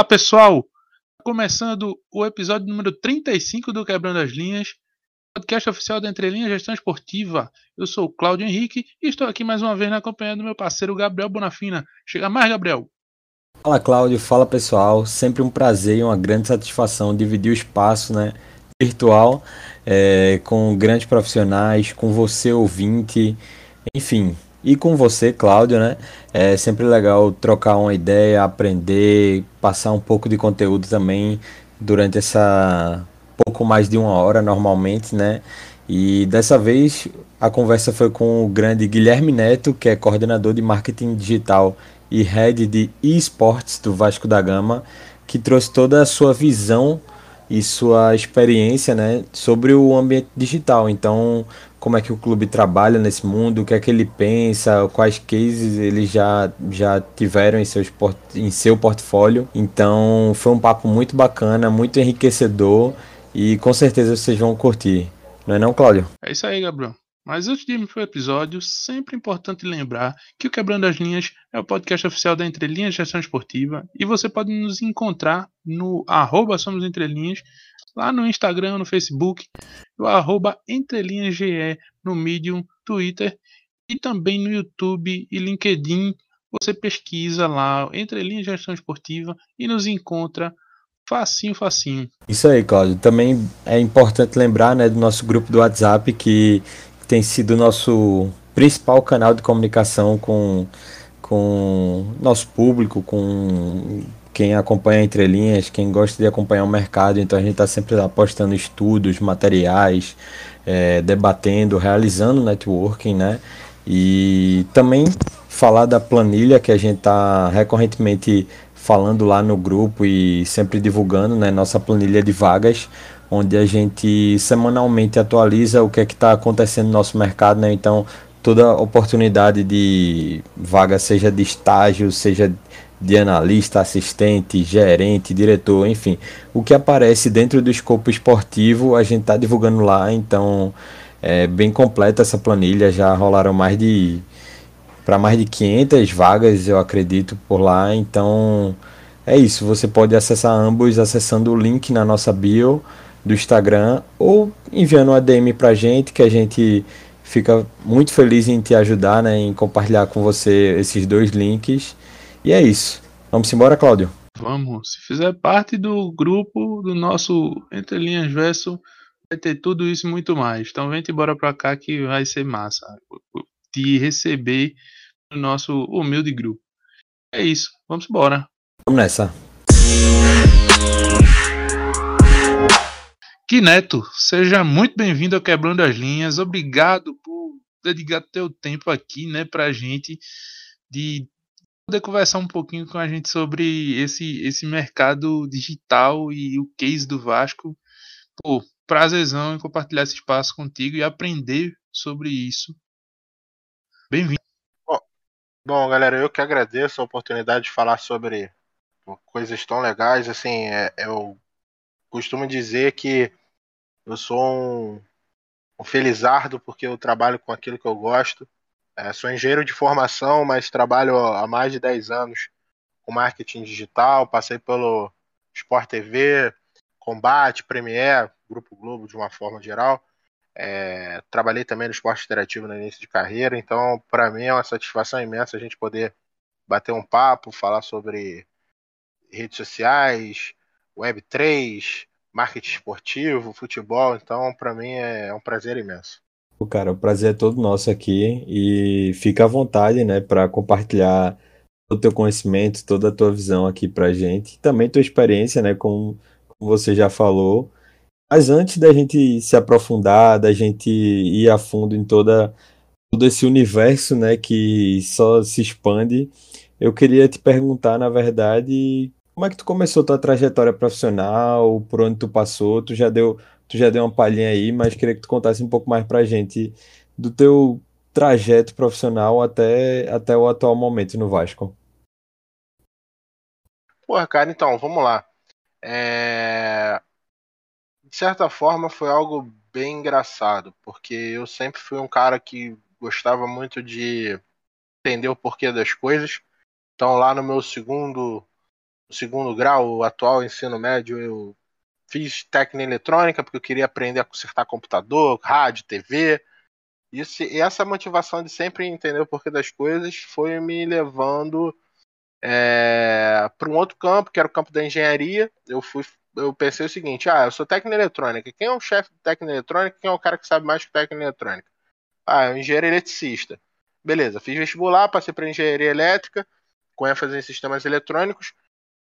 Fala pessoal, começando o episódio número 35 do Quebrando as Linhas, podcast oficial da Entrelinha Gestão Esportiva. Eu sou o Cláudio Henrique e estou aqui mais uma vez na companhia do meu parceiro Gabriel Bonafina. Chega mais, Gabriel. Fala Cláudio, fala pessoal, sempre um prazer e uma grande satisfação dividir o espaço né, virtual é, com grandes profissionais, com você ouvinte, enfim, e com você, Cláudio, né? É sempre legal trocar uma ideia, aprender, passar um pouco de conteúdo também durante essa pouco mais de uma hora normalmente, né? E dessa vez a conversa foi com o grande Guilherme Neto, que é coordenador de marketing digital e head de esportes do Vasco da Gama, que trouxe toda a sua visão e sua experiência né, sobre o ambiente digital. Então, como é que o clube trabalha nesse mundo, o que é que ele pensa, quais cases eles já, já tiveram em, seus, em seu portfólio. Então, foi um papo muito bacana, muito enriquecedor e com certeza vocês vão curtir. Não é não, Cláudio? É isso aí, Gabriel. Mas antes de ir para o episódio, sempre importante lembrar que o Quebrando as Linhas é o podcast oficial da Entrelinhas Gestão Esportiva e você pode nos encontrar no arroba Somos Entrelinhas, lá no Instagram, no Facebook, o arroba EntrelinhasGE, no Medium, Twitter e também no YouTube e LinkedIn. Você pesquisa lá Entrelinhas Gestão Esportiva e nos encontra facinho, facinho. Isso aí, Cláudio. Também é importante lembrar né, do nosso grupo do WhatsApp que tem sido nosso principal canal de comunicação com, com nosso público, com quem acompanha entre linhas, quem gosta de acompanhar o mercado. Então a gente está sempre apostando estudos, materiais, é, debatendo, realizando networking, né? E também falar da planilha que a gente está recorrentemente falando lá no grupo e sempre divulgando, né? Nossa planilha de vagas onde a gente semanalmente atualiza o que é que está acontecendo no nosso mercado, né? Então, toda oportunidade de vaga, seja de estágio, seja de analista, assistente, gerente, diretor, enfim, o que aparece dentro do escopo esportivo, a gente está divulgando lá, então é bem completa essa planilha, já rolaram mais de para mais de 500 vagas, eu acredito, por lá, então é isso, você pode acessar ambos acessando o link na nossa bio do Instagram ou enviando um ADM pra gente, que a gente fica muito feliz em te ajudar, né, em compartilhar com você esses dois links. E é isso. Vamos embora, Cláudio? Vamos. Se fizer parte do grupo do nosso Entre Linhas Verso, vai ter tudo isso e muito mais. Então vem embora pra cá que vai ser massa. Te receber no nosso humilde grupo. É isso. Vamos embora. Vamos nessa. Que Neto, seja muito bem-vindo ao Quebrando as Linhas. Obrigado por dedicar teu tempo aqui, né, pra gente de poder conversar um pouquinho com a gente sobre esse esse mercado digital e o case do Vasco. Pô, prazerzão em compartilhar esse espaço contigo e aprender sobre isso. Bem-vindo. Bom, bom, galera, eu que agradeço a oportunidade de falar sobre coisas tão legais. Assim, é, eu costumo dizer que eu sou um, um felizardo porque eu trabalho com aquilo que eu gosto. É, sou engenheiro de formação, mas trabalho há mais de 10 anos com marketing digital. Passei pelo Sport TV, Combate, Premiere, Grupo Globo de uma forma geral. É, trabalhei também no esporte interativo no início de carreira, então para mim é uma satisfação imensa a gente poder bater um papo, falar sobre redes sociais, Web3, marketing esportivo, futebol, então para mim é um prazer imenso. Cara, o prazer é todo nosso aqui e fica à vontade, né, para compartilhar o teu conhecimento, toda a tua visão aqui pra gente, também tua experiência, né, como, como você já falou. Mas antes da gente se aprofundar, da gente ir a fundo em toda todo esse universo, né, que só se expande, eu queria te perguntar, na verdade, como é que tu começou tua trajetória profissional? Por onde tu passou? Tu já deu, tu já deu uma palhinha aí, mas queria que tu contasse um pouco mais pra gente do teu trajeto profissional até, até o atual momento no Vasco. Porra, cara, então, vamos lá. É... De certa forma foi algo bem engraçado, porque eu sempre fui um cara que gostava muito de entender o porquê das coisas. Então lá no meu segundo segundo grau, o atual ensino médio, eu fiz técnica eletrônica porque eu queria aprender a consertar computador, rádio, TV. Isso, e essa motivação de sempre entender o porquê das coisas foi me levando é, para um outro campo, que era o campo da engenharia. Eu fui, eu pensei o seguinte: ah, eu sou técnico eletrônica. Quem é o chefe de técnica eletrônica? Quem é o cara que sabe mais que técnica eletrônica? Ah, é um engenheiro eletricista. Beleza, fiz vestibular, passei para engenharia elétrica, com ênfase em sistemas eletrônicos.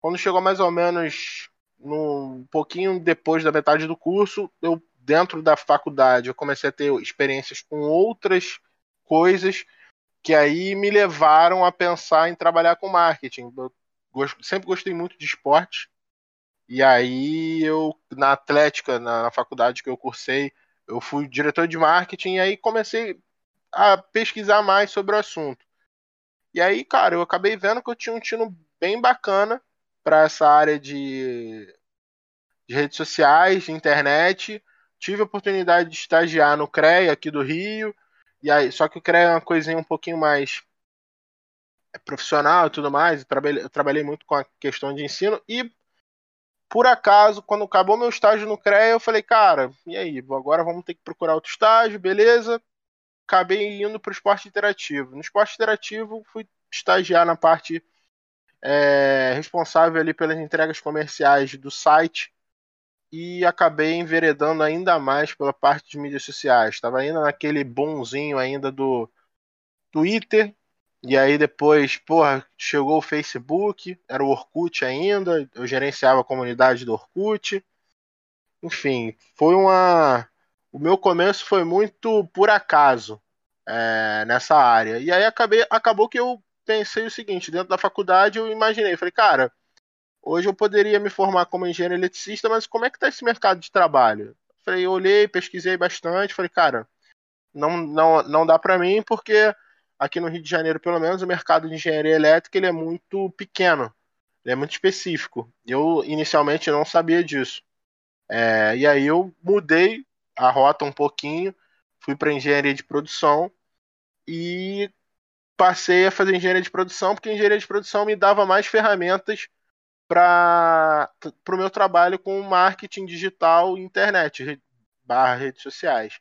Quando chegou mais ou menos um pouquinho depois da metade do curso, eu dentro da faculdade eu comecei a ter experiências com outras coisas que aí me levaram a pensar em trabalhar com marketing. Eu sempre gostei muito de esporte. E aí eu na Atlética, na, na faculdade que eu cursei, eu fui diretor de marketing e aí comecei a pesquisar mais sobre o assunto. E aí, cara, eu acabei vendo que eu tinha um tino bem bacana para essa área de, de redes sociais, de internet. Tive a oportunidade de estagiar no CREA aqui do Rio. E aí, só que o CREA é uma coisinha um pouquinho mais profissional e tudo mais. Trabalhei, trabalhei muito com a questão de ensino. E por acaso, quando acabou meu estágio no CREA, eu falei, cara, e aí? Agora vamos ter que procurar outro estágio, beleza? Acabei indo para o esporte interativo. No esporte interativo, fui estagiar na parte é, responsável ali pelas entregas comerciais do site e acabei enveredando ainda mais pela parte de mídias sociais. Estava ainda naquele bonzinho ainda do Twitter, e aí depois, porra, chegou o Facebook, era o Orkut ainda, eu gerenciava a comunidade do Orkut. Enfim, foi uma. O meu começo foi muito por acaso é, nessa área. E aí acabei, acabou que eu pensei o seguinte, dentro da faculdade eu imaginei, falei, cara, hoje eu poderia me formar como engenheiro eletricista, mas como é que está esse mercado de trabalho? Falei, olhei, pesquisei bastante, falei, cara, não, não, não dá para mim porque aqui no Rio de Janeiro, pelo menos, o mercado de engenharia elétrica ele é muito pequeno, ele é muito específico. Eu inicialmente não sabia disso. É, e aí eu mudei a rota um pouquinho, fui para engenharia de produção e passei a fazer engenharia de produção, porque engenharia de produção me dava mais ferramentas para o meu trabalho com marketing digital e internet, barra redes sociais.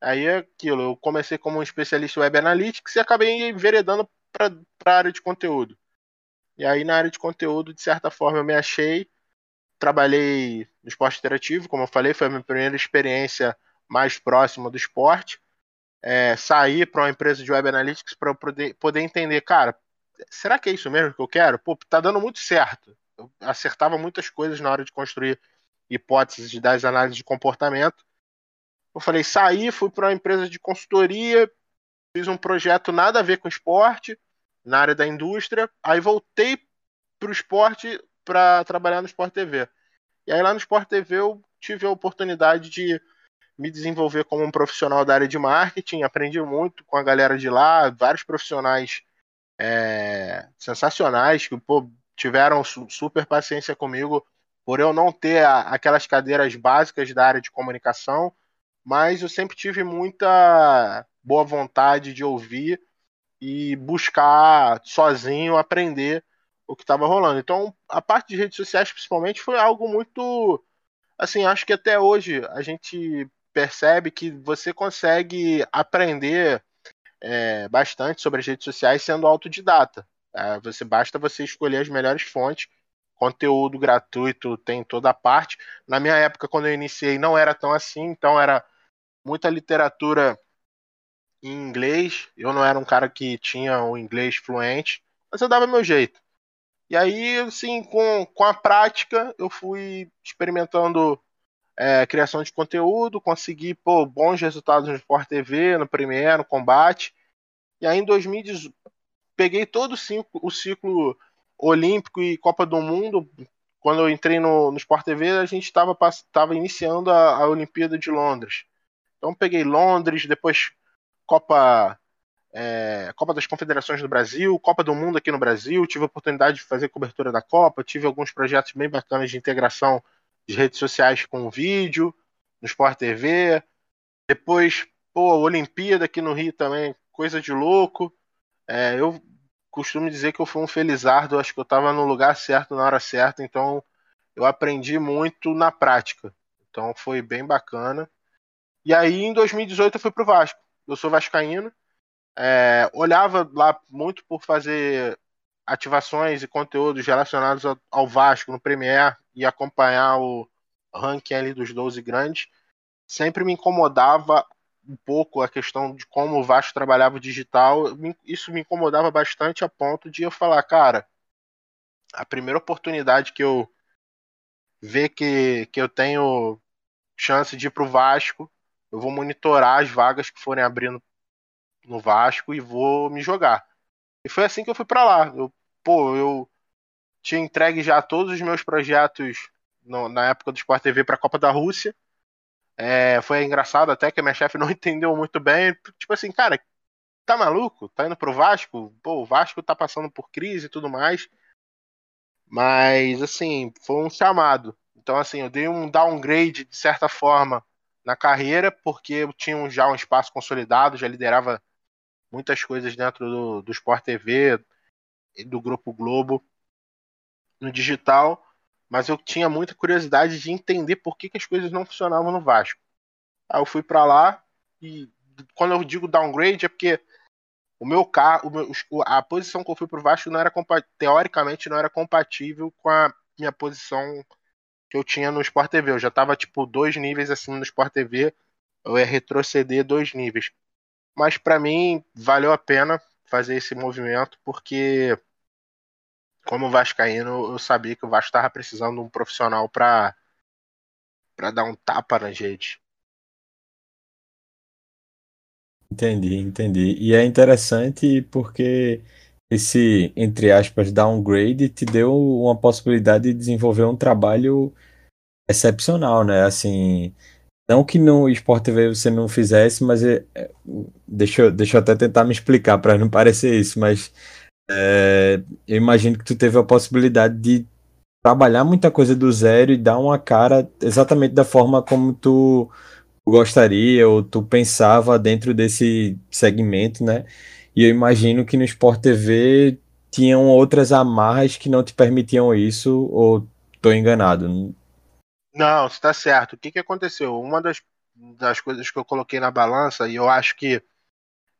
Aí é aquilo, eu comecei como um especialista Web Analytics e acabei enveredando para a área de conteúdo. E aí na área de conteúdo, de certa forma, eu me achei. Trabalhei no esporte interativo, como eu falei, foi a minha primeira experiência mais próxima do esporte é, sair para uma empresa de web analytics para poder, poder entender, cara, será que é isso mesmo que eu quero? Pô, tá dando muito certo. Eu acertava muitas coisas na hora de construir hipóteses das análises de comportamento. Eu falei, saí, fui para uma empresa de consultoria, fiz um projeto nada a ver com esporte, na área da indústria, aí voltei para o esporte para trabalhar no Sport TV. E aí lá no Sport TV eu tive a oportunidade de me desenvolver como um profissional da área de marketing, aprendi muito com a galera de lá, vários profissionais é, sensacionais que pô, tiveram super paciência comigo por eu não ter a, aquelas cadeiras básicas da área de comunicação, mas eu sempre tive muita boa vontade de ouvir e buscar sozinho aprender o que estava rolando. Então, a parte de redes sociais, principalmente, foi algo muito. Assim, acho que até hoje a gente percebe que você consegue aprender é, bastante sobre as redes sociais sendo autodidata. É, você basta você escolher as melhores fontes, conteúdo gratuito tem toda a parte. Na minha época, quando eu iniciei, não era tão assim, então era muita literatura em inglês. Eu não era um cara que tinha o inglês fluente, mas eu dava meu jeito. E aí, assim, com, com a prática, eu fui experimentando é, criação de conteúdo, consegui pô, bons resultados no Sport TV, no Premiere, no Combate. E aí em 2018 peguei todo o ciclo, olímpico e Copa do Mundo. Quando eu entrei no, no Sport TV, a gente estava iniciando a, a Olimpíada de Londres. Então peguei Londres, depois Copa é, Copa das Confederações do Brasil, Copa do Mundo aqui no Brasil, tive a oportunidade de fazer cobertura da Copa, tive alguns projetos bem bacanas de integração de redes sociais com vídeo, no Sport TV. Depois, pô, Olimpíada aqui no Rio também, coisa de louco. É, eu costumo dizer que eu fui um felizardo, acho que eu estava no lugar certo na hora certa, então eu aprendi muito na prática. Então foi bem bacana. E aí em 2018 eu fui pro Vasco. Eu sou vascaíno. É, olhava lá muito por fazer ativações e conteúdos relacionados ao, Vasco no Premier e acompanhar o ranking ali dos 12 grandes. Sempre me incomodava um pouco a questão de como o Vasco trabalhava digital. Isso me incomodava bastante a ponto de eu falar, cara, a primeira oportunidade que eu ver que, que eu tenho chance de ir pro Vasco, eu vou monitorar as vagas que forem abrindo no Vasco e vou me jogar. E foi assim que eu fui para lá. Eu, pô, eu tinha entregue já todos os meus projetos no, na época do Sport TV para a Copa da Rússia. É, foi engraçado até que a minha chefe não entendeu muito bem. Tipo assim, cara, tá maluco? Tá indo pro Vasco? Pô, o Vasco tá passando por crise e tudo mais. Mas, assim, foi um chamado. Então, assim, eu dei um downgrade, de certa forma, na carreira, porque eu tinha já um espaço consolidado, já liderava muitas coisas dentro do, do Sport TV, do Grupo Globo, no digital, mas eu tinha muita curiosidade de entender por que, que as coisas não funcionavam no Vasco. Aí eu fui para lá e quando eu digo downgrade é porque o meu carro, a posição que eu fui pro Vasco não era teoricamente não era compatível com a minha posição que eu tinha no Sport TV. Eu já tava tipo dois níveis acima no Sport TV, eu ia retroceder dois níveis. Mas para mim valeu a pena fazer esse movimento porque como vascaíno, eu sabia que o Vasco estava precisando de um profissional para para dar um tapa na gente. Entendi, entendi. E é interessante porque esse, entre aspas, downgrade te deu uma possibilidade de desenvolver um trabalho excepcional, né? Assim, não que no Sport TV você não fizesse, mas é, é, deixa, eu, deixa eu até tentar me explicar para não parecer isso, mas é, eu imagino que tu teve a possibilidade de trabalhar muita coisa do zero e dar uma cara exatamente da forma como tu gostaria ou tu pensava dentro desse segmento, né? E eu imagino que no Sport TV tinham outras amarras que não te permitiam isso, ou tô enganado? Não, está certo. O que, que aconteceu? Uma das, das coisas que eu coloquei na balança, e eu acho que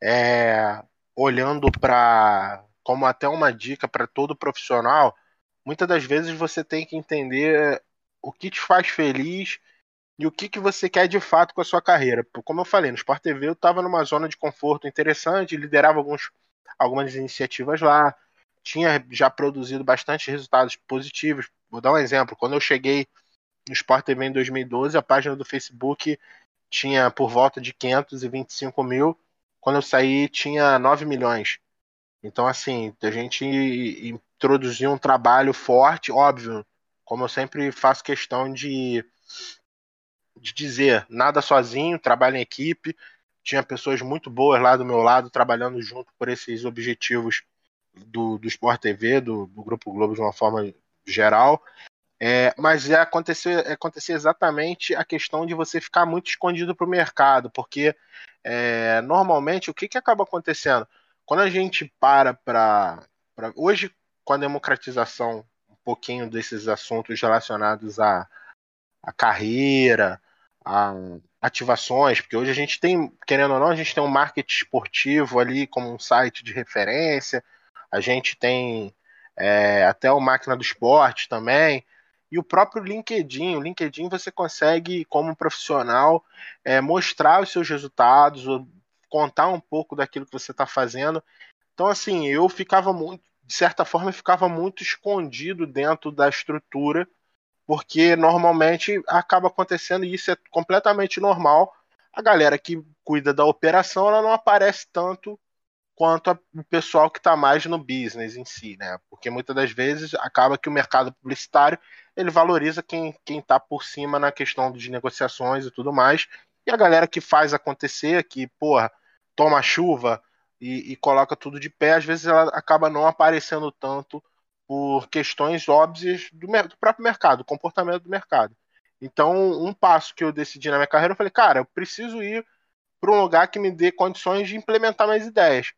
é, olhando para como até uma dica para todo profissional, muitas das vezes você tem que entender o que te faz feliz e o que, que você quer de fato com a sua carreira. Como eu falei, no Sport TV eu estava numa zona de conforto interessante, liderava alguns, algumas iniciativas lá, tinha já produzido bastante resultados positivos. Vou dar um exemplo. Quando eu cheguei no Sport TV em 2012, a página do Facebook tinha por volta de 525 mil. Quando eu saí, tinha 9 milhões. Então, assim, a gente introduziu um trabalho forte, óbvio, como eu sempre faço questão de de dizer nada sozinho, trabalho em equipe. Tinha pessoas muito boas lá do meu lado trabalhando junto por esses objetivos do, do Sport TV, do, do Grupo Globo de uma forma geral. É, mas é acontecer, é exatamente a questão de você ficar muito escondido para o mercado, porque é, normalmente o que, que acaba acontecendo? Quando a gente para para. Hoje, com a democratização, um pouquinho desses assuntos relacionados à, à carreira, a ativações, porque hoje a gente tem, querendo ou não, a gente tem um marketing esportivo ali como um site de referência, a gente tem é, até o Máquina do Esporte também, e o próprio LinkedIn. O LinkedIn você consegue, como profissional, é, mostrar os seus resultados, contar um pouco daquilo que você está fazendo. Então, assim, eu ficava muito, de certa forma, ficava muito escondido dentro da estrutura porque normalmente acaba acontecendo e isso é completamente normal. A galera que cuida da operação ela não aparece tanto quanto o pessoal que está mais no business em si, né? Porque muitas das vezes acaba que o mercado publicitário ele valoriza quem quem está por cima na questão de negociações e tudo mais, e a galera que faz acontecer, que porra toma chuva e, e coloca tudo de pé, às vezes ela acaba não aparecendo tanto por questões óbvias do, do próprio mercado, do comportamento do mercado. Então, um passo que eu decidi na minha carreira, eu falei, cara, eu preciso ir para um lugar que me dê condições de implementar minhas ideias.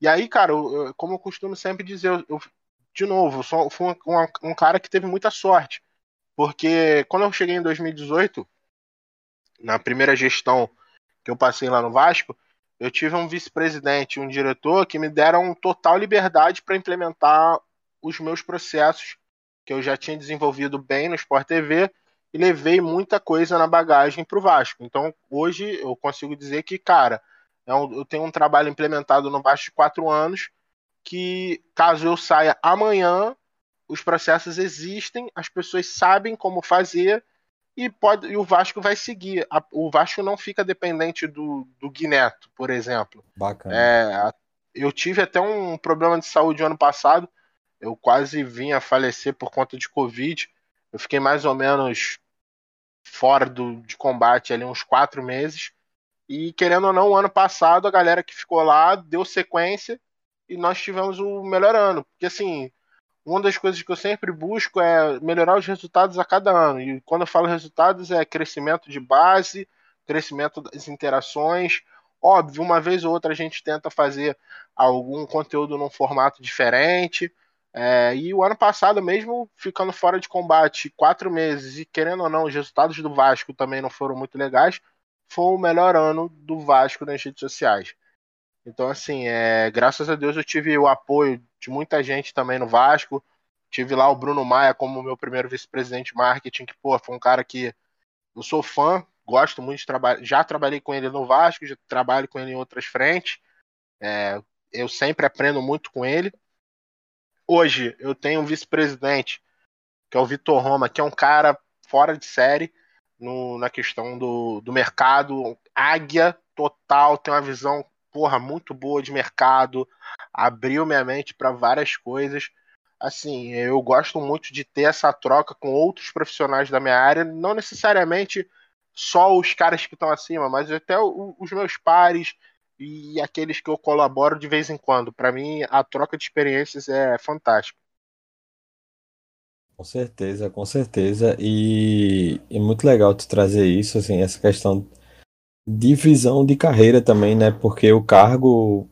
E aí, cara, eu, como eu costumo sempre dizer, eu, eu de novo, fui um, um, um, cara que teve muita sorte. Porque quando eu cheguei em 2018, na primeira gestão que eu passei lá no Vasco, eu tive um vice-presidente e um diretor que me deram total liberdade para implementar os meus processos que eu já tinha desenvolvido bem no Sport TV e levei muita coisa na bagagem para o Vasco. Então, hoje eu consigo dizer que, cara, é eu tenho um trabalho implementado no Vasco de quatro anos que, caso eu saia amanhã, os processos existem, as pessoas sabem como fazer e, pode, e o Vasco vai seguir. o Vasco não fica dependente do, do Guineto, por exemplo. Bacana. É, eu tive até um problema de saúde ano passado. Eu quase vim a falecer por conta de Covid. Eu fiquei mais ou menos fora do, de combate ali uns quatro meses. E querendo ou não, o ano passado a galera que ficou lá deu sequência e nós tivemos o melhor ano. Porque assim, uma das coisas que eu sempre busco é melhorar os resultados a cada ano. E quando eu falo resultados, é crescimento de base, crescimento das interações. Óbvio, uma vez ou outra a gente tenta fazer algum conteúdo num formato diferente. É, e o ano passado, mesmo ficando fora de combate quatro meses e querendo ou não, os resultados do Vasco também não foram muito legais, foi o melhor ano do Vasco nas redes sociais. Então, assim, é, graças a Deus eu tive o apoio de muita gente também no Vasco. Tive lá o Bruno Maia como meu primeiro vice-presidente de marketing, que, pô, foi um cara que eu sou fã, gosto muito de trabalhar. Já trabalhei com ele no Vasco, já trabalho com ele em outras frentes. É, eu sempre aprendo muito com ele. Hoje eu tenho um vice-presidente, que é o Vitor Roma, que é um cara fora de série no, na questão do, do mercado. Águia total, tem uma visão porra, muito boa de mercado, abriu minha mente para várias coisas. Assim, eu gosto muito de ter essa troca com outros profissionais da minha área, não necessariamente só os caras que estão acima, mas até os meus pares e aqueles que eu colaboro de vez em quando. Para mim, a troca de experiências é fantástica. Com certeza, com certeza. E é muito legal tu trazer isso, assim, essa questão divisão de carreira também, né? Porque o cargo,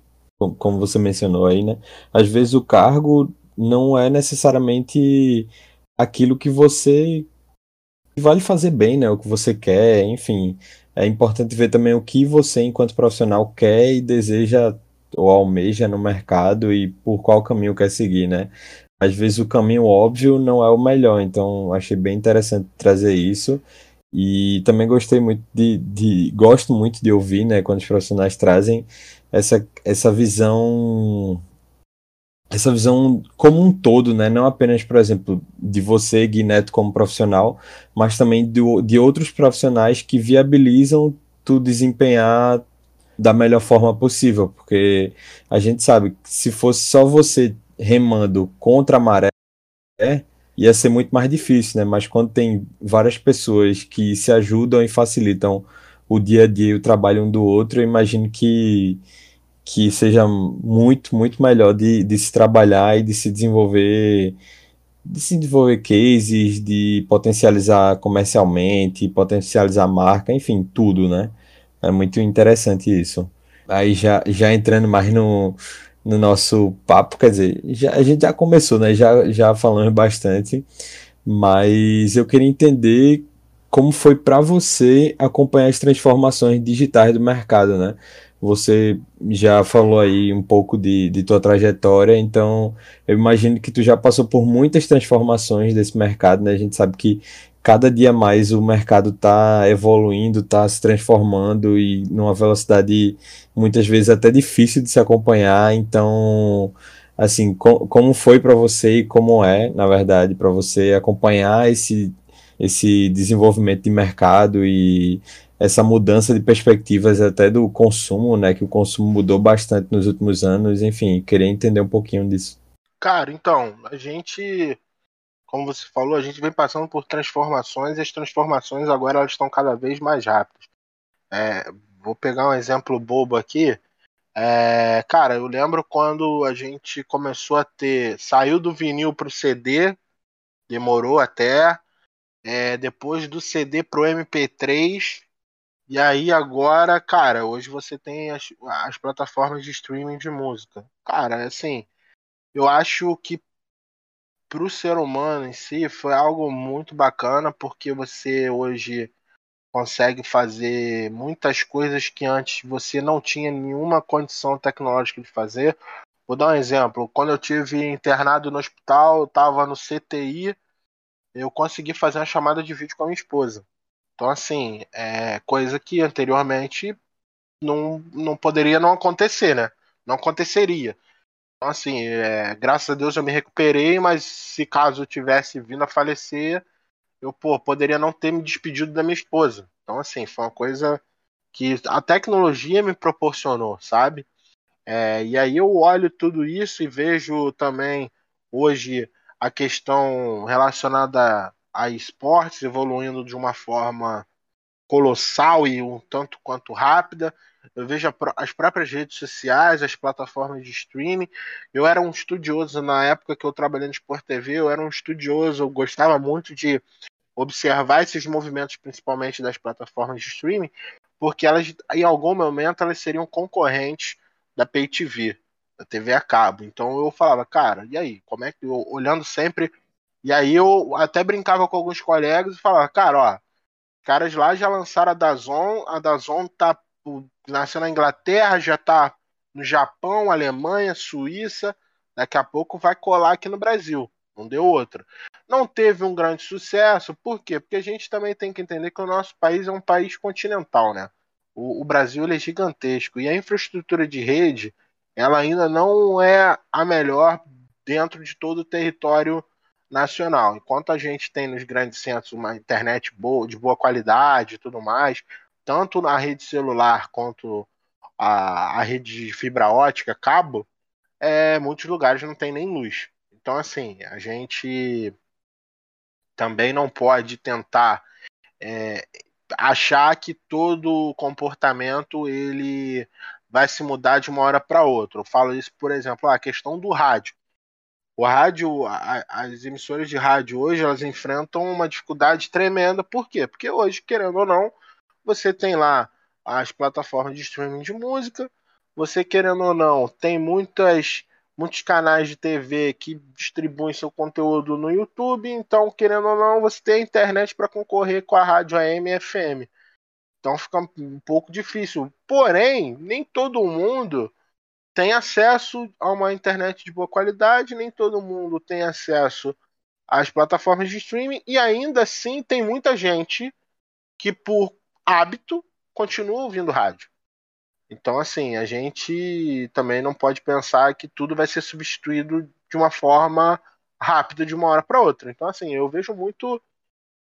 como você mencionou aí, né? Às vezes o cargo não é necessariamente aquilo que você vai fazer bem, né? O que você quer, enfim. É importante ver também o que você, enquanto profissional, quer e deseja ou almeja no mercado e por qual caminho quer seguir, né? Às vezes o caminho óbvio não é o melhor, então achei bem interessante trazer isso. E também gostei muito de, de, gosto muito de ouvir, né, quando os profissionais trazem essa, essa visão essa visão como um todo, né, não apenas, por exemplo, de você, Guineto, como profissional, mas também do, de outros profissionais que viabilizam tu desempenhar da melhor forma possível, porque a gente sabe que se fosse só você remando contra a maré, ia ser muito mais difícil, né? Mas quando tem várias pessoas que se ajudam e facilitam o dia a dia e o trabalho um do outro, eu imagino que, que seja muito, muito melhor de, de se trabalhar e de se desenvolver de se desenvolver cases, de potencializar comercialmente, potencializar marca, enfim, tudo, né? É muito interessante isso. Aí já, já entrando mais no, no nosso papo, quer dizer, já, a gente já começou, né? Já, já falamos bastante, mas eu queria entender como foi para você acompanhar as transformações digitais do mercado, né? Você já falou aí um pouco de, de tua trajetória, então eu imagino que tu já passou por muitas transformações desse mercado, né? A gente sabe que cada dia mais o mercado está evoluindo, está se transformando e numa velocidade muitas vezes até difícil de se acompanhar. Então, assim, com, como foi para você e como é, na verdade, para você acompanhar esse esse desenvolvimento de mercado e essa mudança de perspectivas até do consumo, né, que o consumo mudou bastante nos últimos anos, enfim, queria entender um pouquinho disso. Cara, então, a gente como você falou, a gente vem passando por transformações e as transformações agora elas estão cada vez mais rápidas. É, vou pegar um exemplo bobo aqui. É, cara, eu lembro quando a gente começou a ter. Saiu do vinil pro CD, demorou até. É, depois do CD pro MP3, E aí agora, cara, hoje você tem as, as plataformas de streaming de música. Cara, assim, eu acho que para o ser humano em si foi algo muito bacana porque você hoje consegue fazer muitas coisas que antes você não tinha nenhuma condição tecnológica de fazer. Vou dar um exemplo. Quando eu tive internado no hospital, estava no CTI, eu consegui fazer uma chamada de vídeo com a minha esposa. Então, assim, é coisa que anteriormente não, não poderia não acontecer, né? Não aconteceria. Assim, é, graças a Deus eu me recuperei, mas se caso eu tivesse vindo a falecer, eu pô, poderia não ter me despedido da minha esposa. Então, assim, foi uma coisa que a tecnologia me proporcionou, sabe? É, e aí eu olho tudo isso e vejo também hoje a questão relacionada a esportes evoluindo de uma forma colossal e um tanto quanto rápida. Eu vejo as próprias redes sociais, as plataformas de streaming. Eu era um estudioso na época que eu trabalhei no Sport TV, eu era um estudioso, eu gostava muito de observar esses movimentos, principalmente das plataformas de streaming, porque elas, em algum momento, elas seriam concorrentes da Pay TV, da TV a cabo. Então eu falava, cara, e aí? Como é que eu, olhando sempre. E aí eu até brincava com alguns colegas e falava, cara, ó, caras lá já lançaram a Dazon, a Dazon tá nasceu na Inglaterra, já tá no Japão, Alemanha, Suíça, daqui a pouco vai colar aqui no Brasil. Não deu outra. Não teve um grande sucesso, por quê? Porque a gente também tem que entender que o nosso país é um país continental, né? O, o Brasil é gigantesco e a infraestrutura de rede ela ainda não é a melhor dentro de todo o território nacional. Enquanto a gente tem nos grandes centros uma internet boa, de boa qualidade e tudo mais, tanto na rede celular quanto a, a rede de fibra ótica, cabo, é, muitos lugares não tem nem luz. Então, assim, a gente também não pode tentar é, achar que todo comportamento ele vai se mudar de uma hora para outra. Eu falo isso, por exemplo, a questão do rádio. O rádio, a, as emissoras de rádio hoje, elas enfrentam uma dificuldade tremenda. Por quê? Porque hoje, querendo ou não, você tem lá as plataformas de streaming de música, você querendo ou não, tem muitas muitos canais de TV que distribuem seu conteúdo no YouTube, então, querendo ou não, você tem a internet para concorrer com a rádio AM e FM. Então fica um pouco difícil. Porém, nem todo mundo tem acesso a uma internet de boa qualidade, nem todo mundo tem acesso às plataformas de streaming, e ainda assim tem muita gente que, por hábito, continua ouvindo rádio. Então, assim, a gente também não pode pensar que tudo vai ser substituído de uma forma rápida de uma hora para outra. Então, assim, eu vejo muito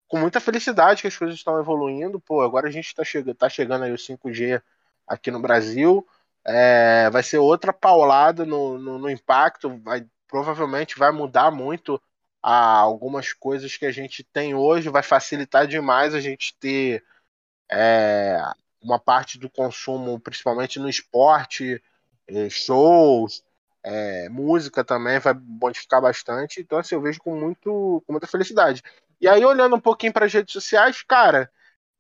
com muita felicidade que as coisas estão evoluindo. Pô, agora a gente está chegando, tá chegando aí o 5G aqui no Brasil. É, vai ser outra paulada no, no, no, impacto. Vai, provavelmente vai mudar muito algumas coisas que a gente tem hoje. Vai facilitar demais a gente ter é, uma parte do consumo, principalmente no esporte, eh, shows, é, música também vai modificar bastante. Então, assim, eu vejo com, muito, com muita felicidade. E aí, olhando um pouquinho para as redes sociais, cara,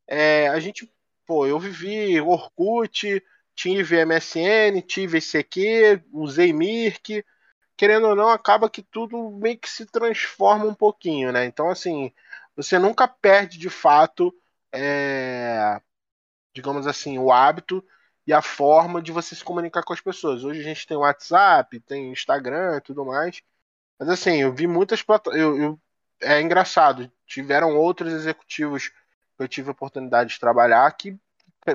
é, a gente, pô, eu vivi Orkut, tive MSN, tive ICQ, usei Mirk. Querendo ou não, acaba que tudo meio que se transforma um pouquinho, né? Então, assim, você nunca perde de fato é, digamos assim, o hábito e a forma de você se comunicar com as pessoas. Hoje a gente tem WhatsApp, tem Instagram e tudo mais. Mas assim, eu vi muitas plataformas. É engraçado, tiveram outros executivos que eu tive a oportunidade de trabalhar que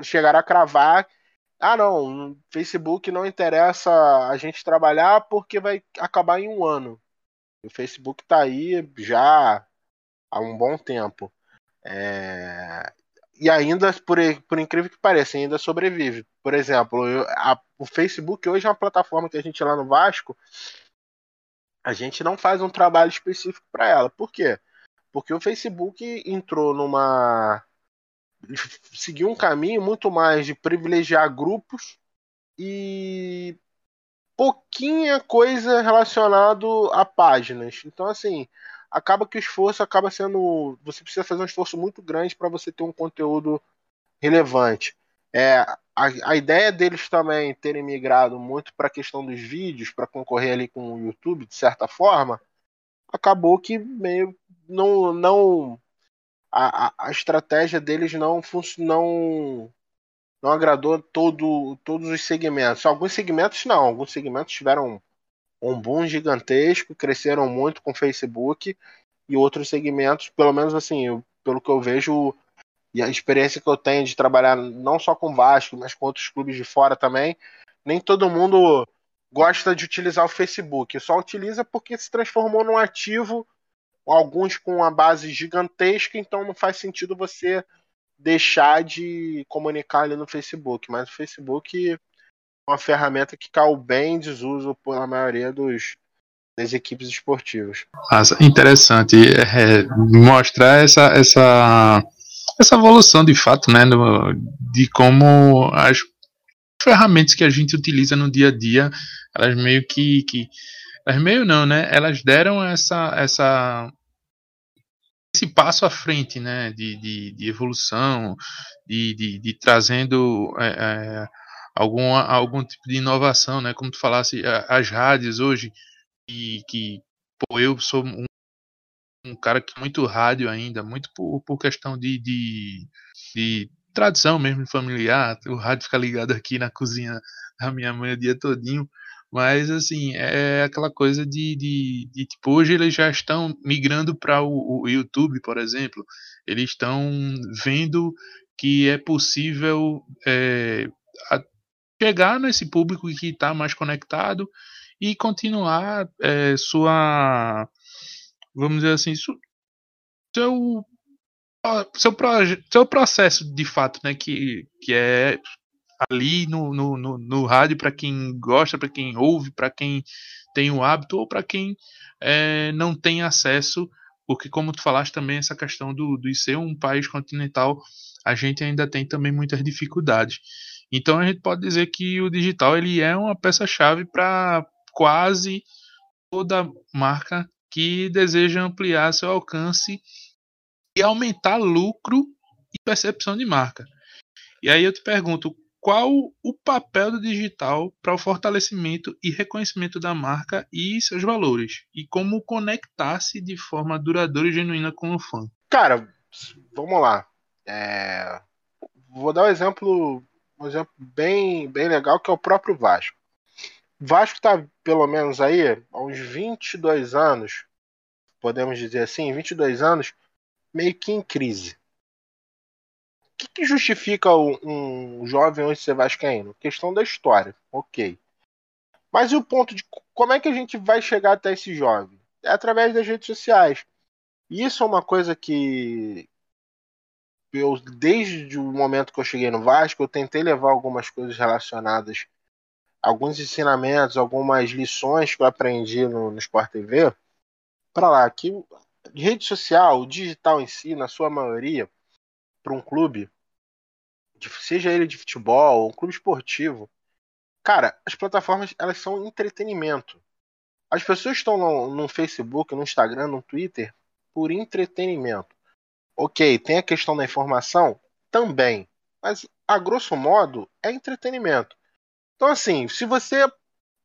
chegaram a cravar. Ah, não, Facebook não interessa a gente trabalhar porque vai acabar em um ano. O Facebook está aí já há um bom tempo. É e ainda, por, por incrível que pareça, ainda sobrevive. Por exemplo, eu, a, o Facebook hoje é uma plataforma que a gente lá no Vasco, a gente não faz um trabalho específico para ela. Por quê? Porque o Facebook entrou numa. seguiu um caminho muito mais de privilegiar grupos e pouquinha coisa relacionado a páginas. Então, assim, acaba que o esforço acaba sendo. Você precisa fazer um esforço muito grande para você ter um conteúdo relevante. É, a, a ideia deles também terem migrado muito para a questão dos vídeos, para concorrer ali com o YouTube, de certa forma, acabou que meio não, não a, a, estratégia deles não não não agradou todo, todos os segmentos. Alguns segmentos não, alguns segmentos tiveram um boom gigantesco, cresceram muito com Facebook e outros segmentos, pelo menos assim, eu, pelo que eu vejo e a experiência que eu tenho de trabalhar não só com Vasco, mas com outros clubes de fora também, nem todo mundo gosta de utilizar o Facebook. Só utiliza porque se transformou num ativo, alguns com uma base gigantesca, então não faz sentido você deixar de comunicar ali no Facebook. Mas o Facebook uma ferramenta que caiu bem em desuso pela maioria dos, das equipes esportivas. Nossa, interessante é, mostrar essa, essa, essa evolução de fato, né, no, de como as ferramentas que a gente utiliza no dia a dia, elas meio que, que elas meio não, né, elas deram essa, essa esse passo à frente, né, de, de, de evolução, de, de, de trazendo é, é, algum, algum tipo de inovação, né, como tu falasse, as rádios hoje, que, que pô, eu sou um, um cara que muito rádio ainda, muito por, por questão de, de, de tradição mesmo familiar, o rádio fica ligado aqui na cozinha da minha mãe o dia todinho, mas, assim, é aquela coisa de, de, de tipo, hoje eles já estão migrando para o, o, YouTube, por exemplo. Eles estão vendo que é possível é, chegar nesse público que está mais conectado e continuar é, sua, vamos dizer assim, su, seu seu, seu processo de fato, né, que, que é ali no, no, no, no rádio para quem gosta, para quem ouve, para quem tem o hábito ou para quem é, não tem acesso, porque como tu falaste também essa questão do, do ser um país continental, a gente ainda tem também muitas dificuldades. Então a gente pode dizer que o digital ele é uma peça-chave para quase toda marca que deseja ampliar seu alcance e aumentar lucro e percepção de marca. E aí eu te pergunto, qual o papel do digital para o fortalecimento e reconhecimento da marca e seus valores e como conectar-se de forma duradoura e genuína com o fã. Cara, vamos lá. É... Vou dar um exemplo, um exemplo bem, bem legal que é o próprio Vasco. O Vasco está pelo menos aí há uns 22 anos, podemos dizer assim, 22 anos, meio que em crise que, que justifica um, um jovem hoje ser vascaíno? Questão da história, ok. Mas e o ponto de como é que a gente vai chegar até esse jovem? É através das redes sociais. E isso é uma coisa que eu, desde o momento que eu cheguei no Vasco, eu tentei levar algumas coisas relacionadas, alguns ensinamentos, algumas lições que eu aprendi no, no Sport TV, para lá. Que rede social, o digital em si, na sua maioria, para um clube, seja ele de futebol, um clube esportivo, cara, as plataformas elas são entretenimento. As pessoas estão no, no Facebook, no Instagram, no Twitter por entretenimento. Ok, tem a questão da informação também, mas a grosso modo é entretenimento. Então assim, se você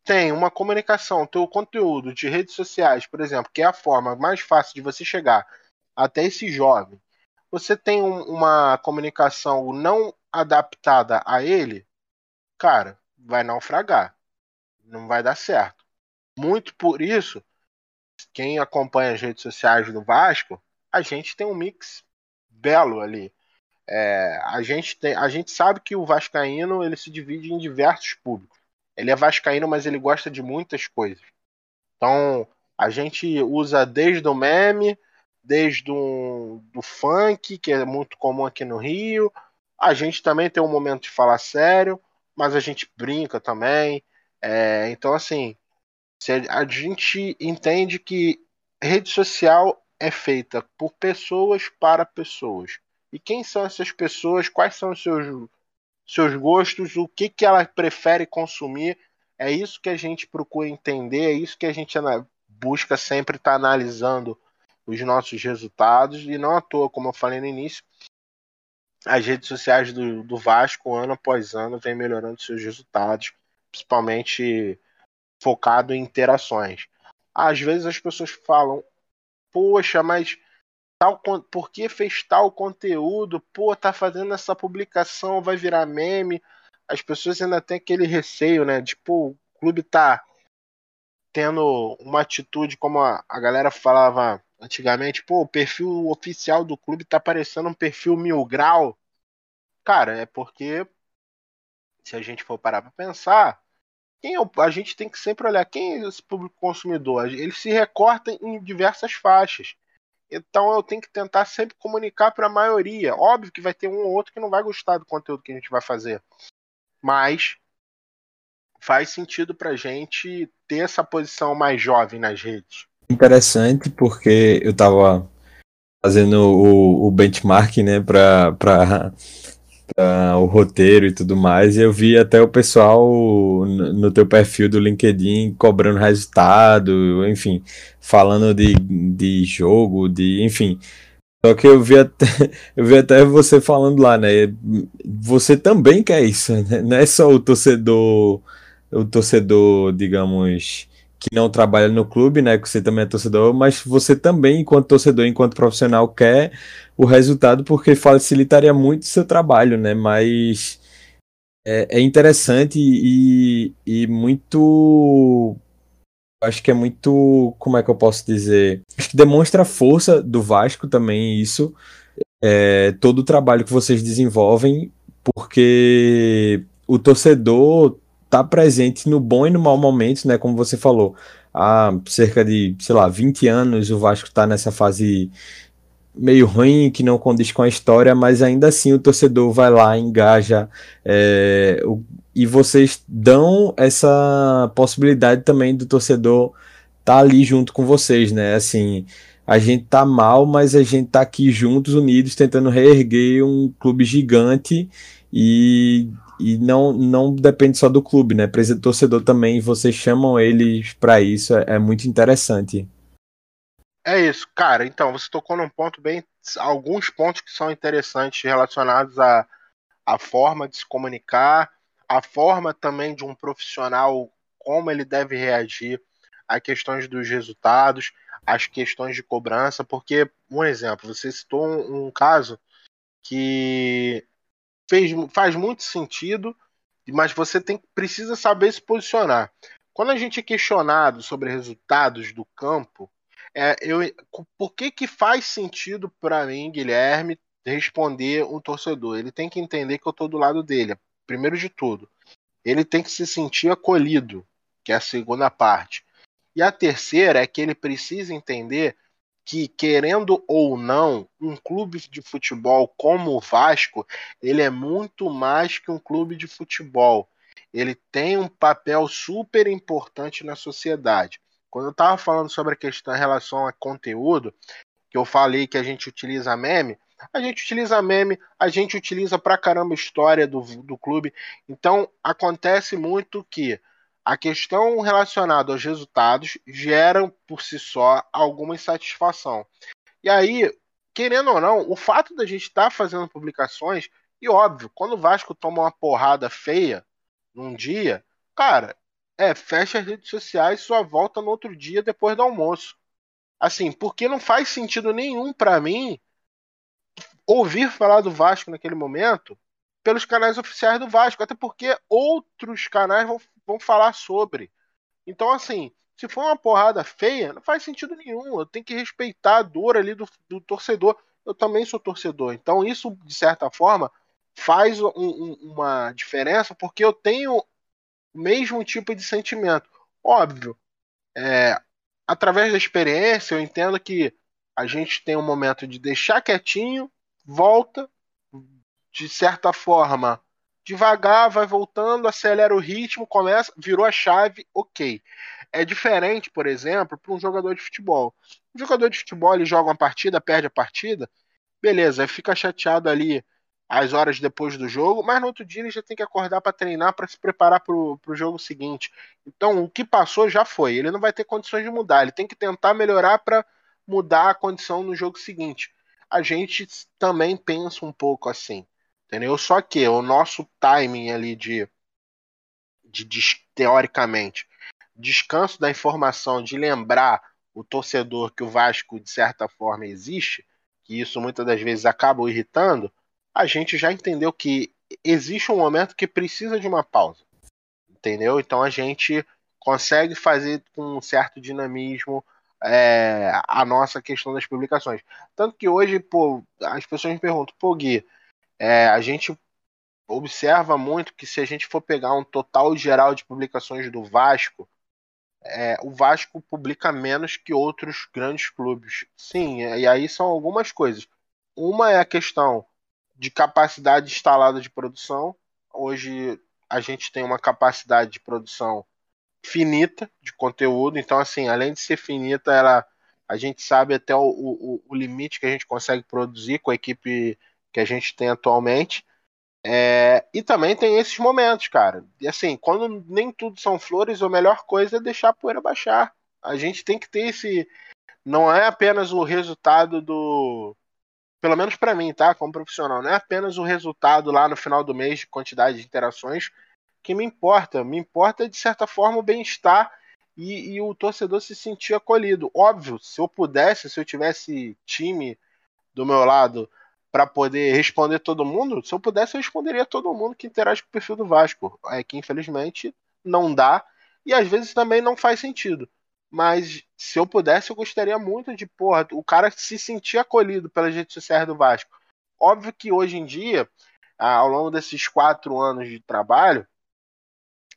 tem uma comunicação, teu conteúdo de redes sociais, por exemplo, que é a forma mais fácil de você chegar até esse jovem, você tem um, uma comunicação não adaptada a ele, cara, vai naufragar. Não vai dar certo. Muito por isso, quem acompanha as redes sociais do Vasco, a gente tem um mix belo ali. É, a, gente tem, a gente sabe que o Vascaíno ele se divide em diversos públicos. Ele é Vascaíno, mas ele gosta de muitas coisas. Então, a gente usa desde o meme desde um, do funk, que é muito comum aqui no Rio. A gente também tem um momento de falar sério, mas a gente brinca também. É, então, assim, a gente entende que rede social é feita por pessoas para pessoas. E quem são essas pessoas? Quais são os seus, seus gostos? O que, que ela prefere consumir? É isso que a gente procura entender, é isso que a gente busca sempre estar tá analisando os nossos resultados e não à toa, como eu falei no início, as redes sociais do, do Vasco, ano após ano, vem melhorando seus resultados, principalmente focado em interações. Às vezes as pessoas falam, poxa, mas tal, por que fez tal conteúdo? Pô, tá fazendo essa publicação, vai virar meme. As pessoas ainda têm aquele receio, né? De, pô, o clube tá tendo uma atitude como a, a galera falava antigamente, pô, o perfil oficial do clube tá parecendo um perfil mil grau. Cara, é porque se a gente for parar para pensar, quem é o, a gente tem que sempre olhar quem é esse público consumidor. Ele se recorta em diversas faixas. Então eu tenho que tentar sempre comunicar para a maioria. Óbvio que vai ter um ou outro que não vai gostar do conteúdo que a gente vai fazer. Mas faz sentido para a gente ter essa posição mais jovem nas redes. Interessante, porque eu estava fazendo o, o benchmark né, para o roteiro e tudo mais, e eu vi até o pessoal no, no teu perfil do LinkedIn cobrando resultado, enfim, falando de, de jogo, de enfim. Só que eu vi, até, eu vi até você falando lá, né? Você também quer isso, né? Não é só o torcedor, o torcedor, digamos, que não trabalha no clube, né? Que você também é torcedor, mas você também, enquanto torcedor, enquanto profissional, quer o resultado porque facilitaria muito o seu trabalho, né? Mas é, é interessante e, e muito. Acho que é muito. Como é que eu posso dizer? Acho que demonstra a força do Vasco também, isso. É, todo o trabalho que vocês desenvolvem, porque o torcedor tá presente no bom e no mau momento, né? Como você falou, há cerca de, sei lá, 20 anos o Vasco tá nessa fase meio ruim, que não condiz com a história, mas ainda assim o torcedor vai lá, engaja, é, o, e vocês dão essa possibilidade também do torcedor tá ali junto com vocês, né? Assim, a gente tá mal, mas a gente tá aqui juntos, unidos, tentando reerguer um clube gigante e e não, não depende só do clube, né? Presidente torcedor também, vocês chamam eles para isso, é, é, muito interessante. É isso, cara. Então, você tocou num ponto bem. Alguns pontos que são interessantes relacionados à, à forma de se comunicar, a forma também de um profissional, como ele deve reagir a questões dos resultados, as questões de cobrança, porque, um exemplo, você citou um, um caso que fez, faz muito sentido, mas você tem, precisa saber se posicionar. Quando a gente é questionado sobre resultados do campo, é, eu, por que, que faz sentido para mim, Guilherme, responder um torcedor? Ele tem que entender que eu estou do lado dele, primeiro de tudo. Ele tem que se sentir acolhido, que é a segunda parte. E a terceira é que ele precisa entender que, querendo ou não, um clube de futebol como o Vasco, ele é muito mais que um clube de futebol. Ele tem um papel super importante na sociedade. Quando eu estava falando sobre a questão em relação a conteúdo, que eu falei que a gente utiliza meme, a gente utiliza meme, a gente utiliza pra caramba a história do, do clube. Então acontece muito que a questão relacionada aos resultados gera por si só alguma insatisfação. E aí, querendo ou não, o fato da gente estar tá fazendo publicações, e óbvio, quando o Vasco toma uma porrada feia num dia, cara, é, fecha as redes sociais e só volta no outro dia depois do almoço. Assim, porque não faz sentido nenhum para mim ouvir falar do Vasco naquele momento pelos canais oficiais do Vasco, até porque outros canais vão, vão falar sobre. Então, assim, se for uma porrada feia, não faz sentido nenhum. Eu tenho que respeitar a dor ali do, do torcedor. Eu também sou torcedor. Então, isso, de certa forma, faz um, um, uma diferença, porque eu tenho o mesmo tipo de sentimento. Óbvio, é, através da experiência, eu entendo que a gente tem um momento de deixar quietinho, volta, de certa forma, devagar, vai voltando, acelera o ritmo, começa, virou a chave, ok. É diferente, por exemplo, para um jogador de futebol. Um jogador de futebol ele joga uma partida, perde a partida, beleza, fica chateado ali as horas depois do jogo, mas no outro dia ele já tem que acordar para treinar, para se preparar para o jogo seguinte. Então, o que passou já foi. Ele não vai ter condições de mudar. Ele tem que tentar melhorar para mudar a condição no jogo seguinte. A gente também pensa um pouco assim. Entendeu? Só que o nosso timing ali de, de, de teoricamente, descanso da informação, de lembrar o torcedor que o Vasco, de certa forma, existe, que isso muitas das vezes acaba irritando, a gente já entendeu que existe um momento que precisa de uma pausa. Entendeu? Então a gente consegue fazer com um certo dinamismo é, a nossa questão das publicações. Tanto que hoje, pô, as pessoas me perguntam, pô, Gui, é, a gente observa muito que se a gente for pegar um total geral de publicações do Vasco, é, o Vasco publica menos que outros grandes clubes. Sim, e aí são algumas coisas. Uma é a questão de capacidade instalada de produção. Hoje a gente tem uma capacidade de produção finita de conteúdo, então assim, além de ser finita, ela a gente sabe até o, o, o limite que a gente consegue produzir com a equipe que a gente tem atualmente. É, e também tem esses momentos, cara. E assim, quando nem tudo são flores, a melhor coisa é deixar a poeira baixar. A gente tem que ter esse. Não é apenas o resultado do. Pelo menos para mim, tá? Como profissional, não é apenas o resultado lá no final do mês de quantidade de interações que me importa. Me importa, de certa forma, o bem-estar e, e o torcedor se sentir acolhido. Óbvio, se eu pudesse, se eu tivesse time do meu lado para poder responder todo mundo, se eu pudesse, eu responderia todo mundo que interage com o perfil do Vasco. É que infelizmente não dá e às vezes também não faz sentido. Mas se eu pudesse, eu gostaria muito de, porra, o cara se sentir acolhido pelas redes sociais do Vasco. Óbvio que hoje em dia, ao longo desses quatro anos de trabalho,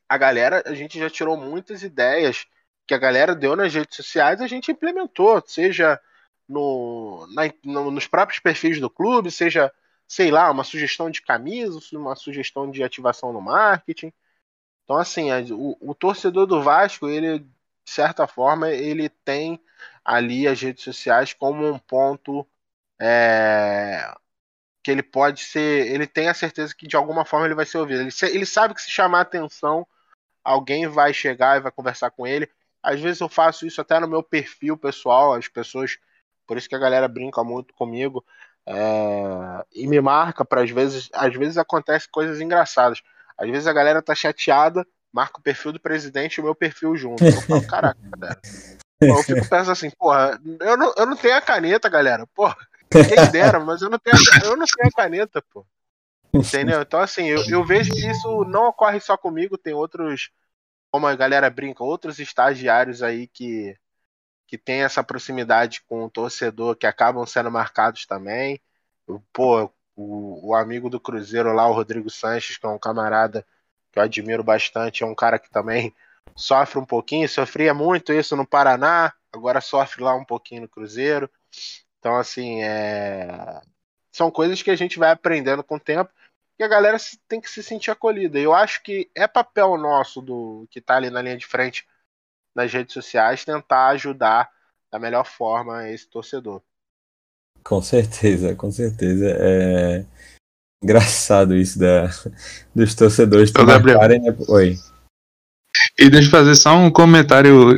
a galera, a gente já tirou muitas ideias que a galera deu nas redes sociais, a gente implementou, seja no, na, no, nos próprios perfis do clube, seja, sei lá, uma sugestão de camisa, uma sugestão de ativação no marketing. Então, assim, o, o torcedor do Vasco, ele, de certa forma, ele tem ali as redes sociais como um ponto é, que ele pode ser. Ele tem a certeza que de alguma forma ele vai ser ouvido. Ele, ele sabe que se chamar atenção, alguém vai chegar e vai conversar com ele. Às vezes eu faço isso até no meu perfil pessoal, as pessoas por isso que a galera brinca muito comigo é, e me marca para às vezes, às vezes acontece coisas engraçadas. Às vezes a galera tá chateada, marca o perfil do presidente e o meu perfil junto. Eu falo, caraca, galera. Eu fico pensando assim, porra, eu não, eu não tenho a caneta, galera. Porra, quem dera, mas eu não tenho a, eu não tenho a caneta, pô. Entendeu? Então, assim, eu, eu vejo que isso não ocorre só comigo, tem outros, como a galera brinca, outros estagiários aí que, que tem essa proximidade com o torcedor, que acabam sendo marcados também. Pô, o, o amigo do Cruzeiro lá, o Rodrigo Sanches, que é um camarada que eu admiro bastante, é um cara que também sofre um pouquinho, sofria muito isso no Paraná, agora sofre lá um pouquinho no Cruzeiro. Então, assim, é... são coisas que a gente vai aprendendo com o tempo e a galera tem que se sentir acolhida. Eu acho que é papel nosso do que está ali na linha de frente nas redes sociais tentar ajudar da melhor forma esse torcedor. Com certeza, com certeza. É engraçado isso da, dos torcedores Ô, Gabriel. Né? Oi. E deixa eu fazer só um comentário.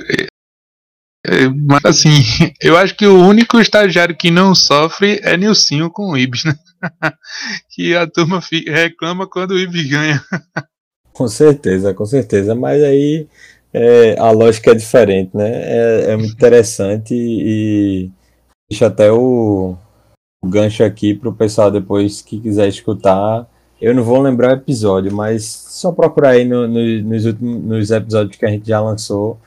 É, mas assim, eu acho que o único estagiário que não sofre é Nilcinho com o Ibis, né? que a turma reclama quando o Ibis ganha. Com certeza, com certeza. Mas aí é, a lógica é diferente, né? É, é muito interessante e, deixa até o, o gancho aqui para o pessoal depois que quiser escutar. Eu não vou lembrar o episódio, mas só procurar aí no, no, nos, últimos, nos episódios que a gente já lançou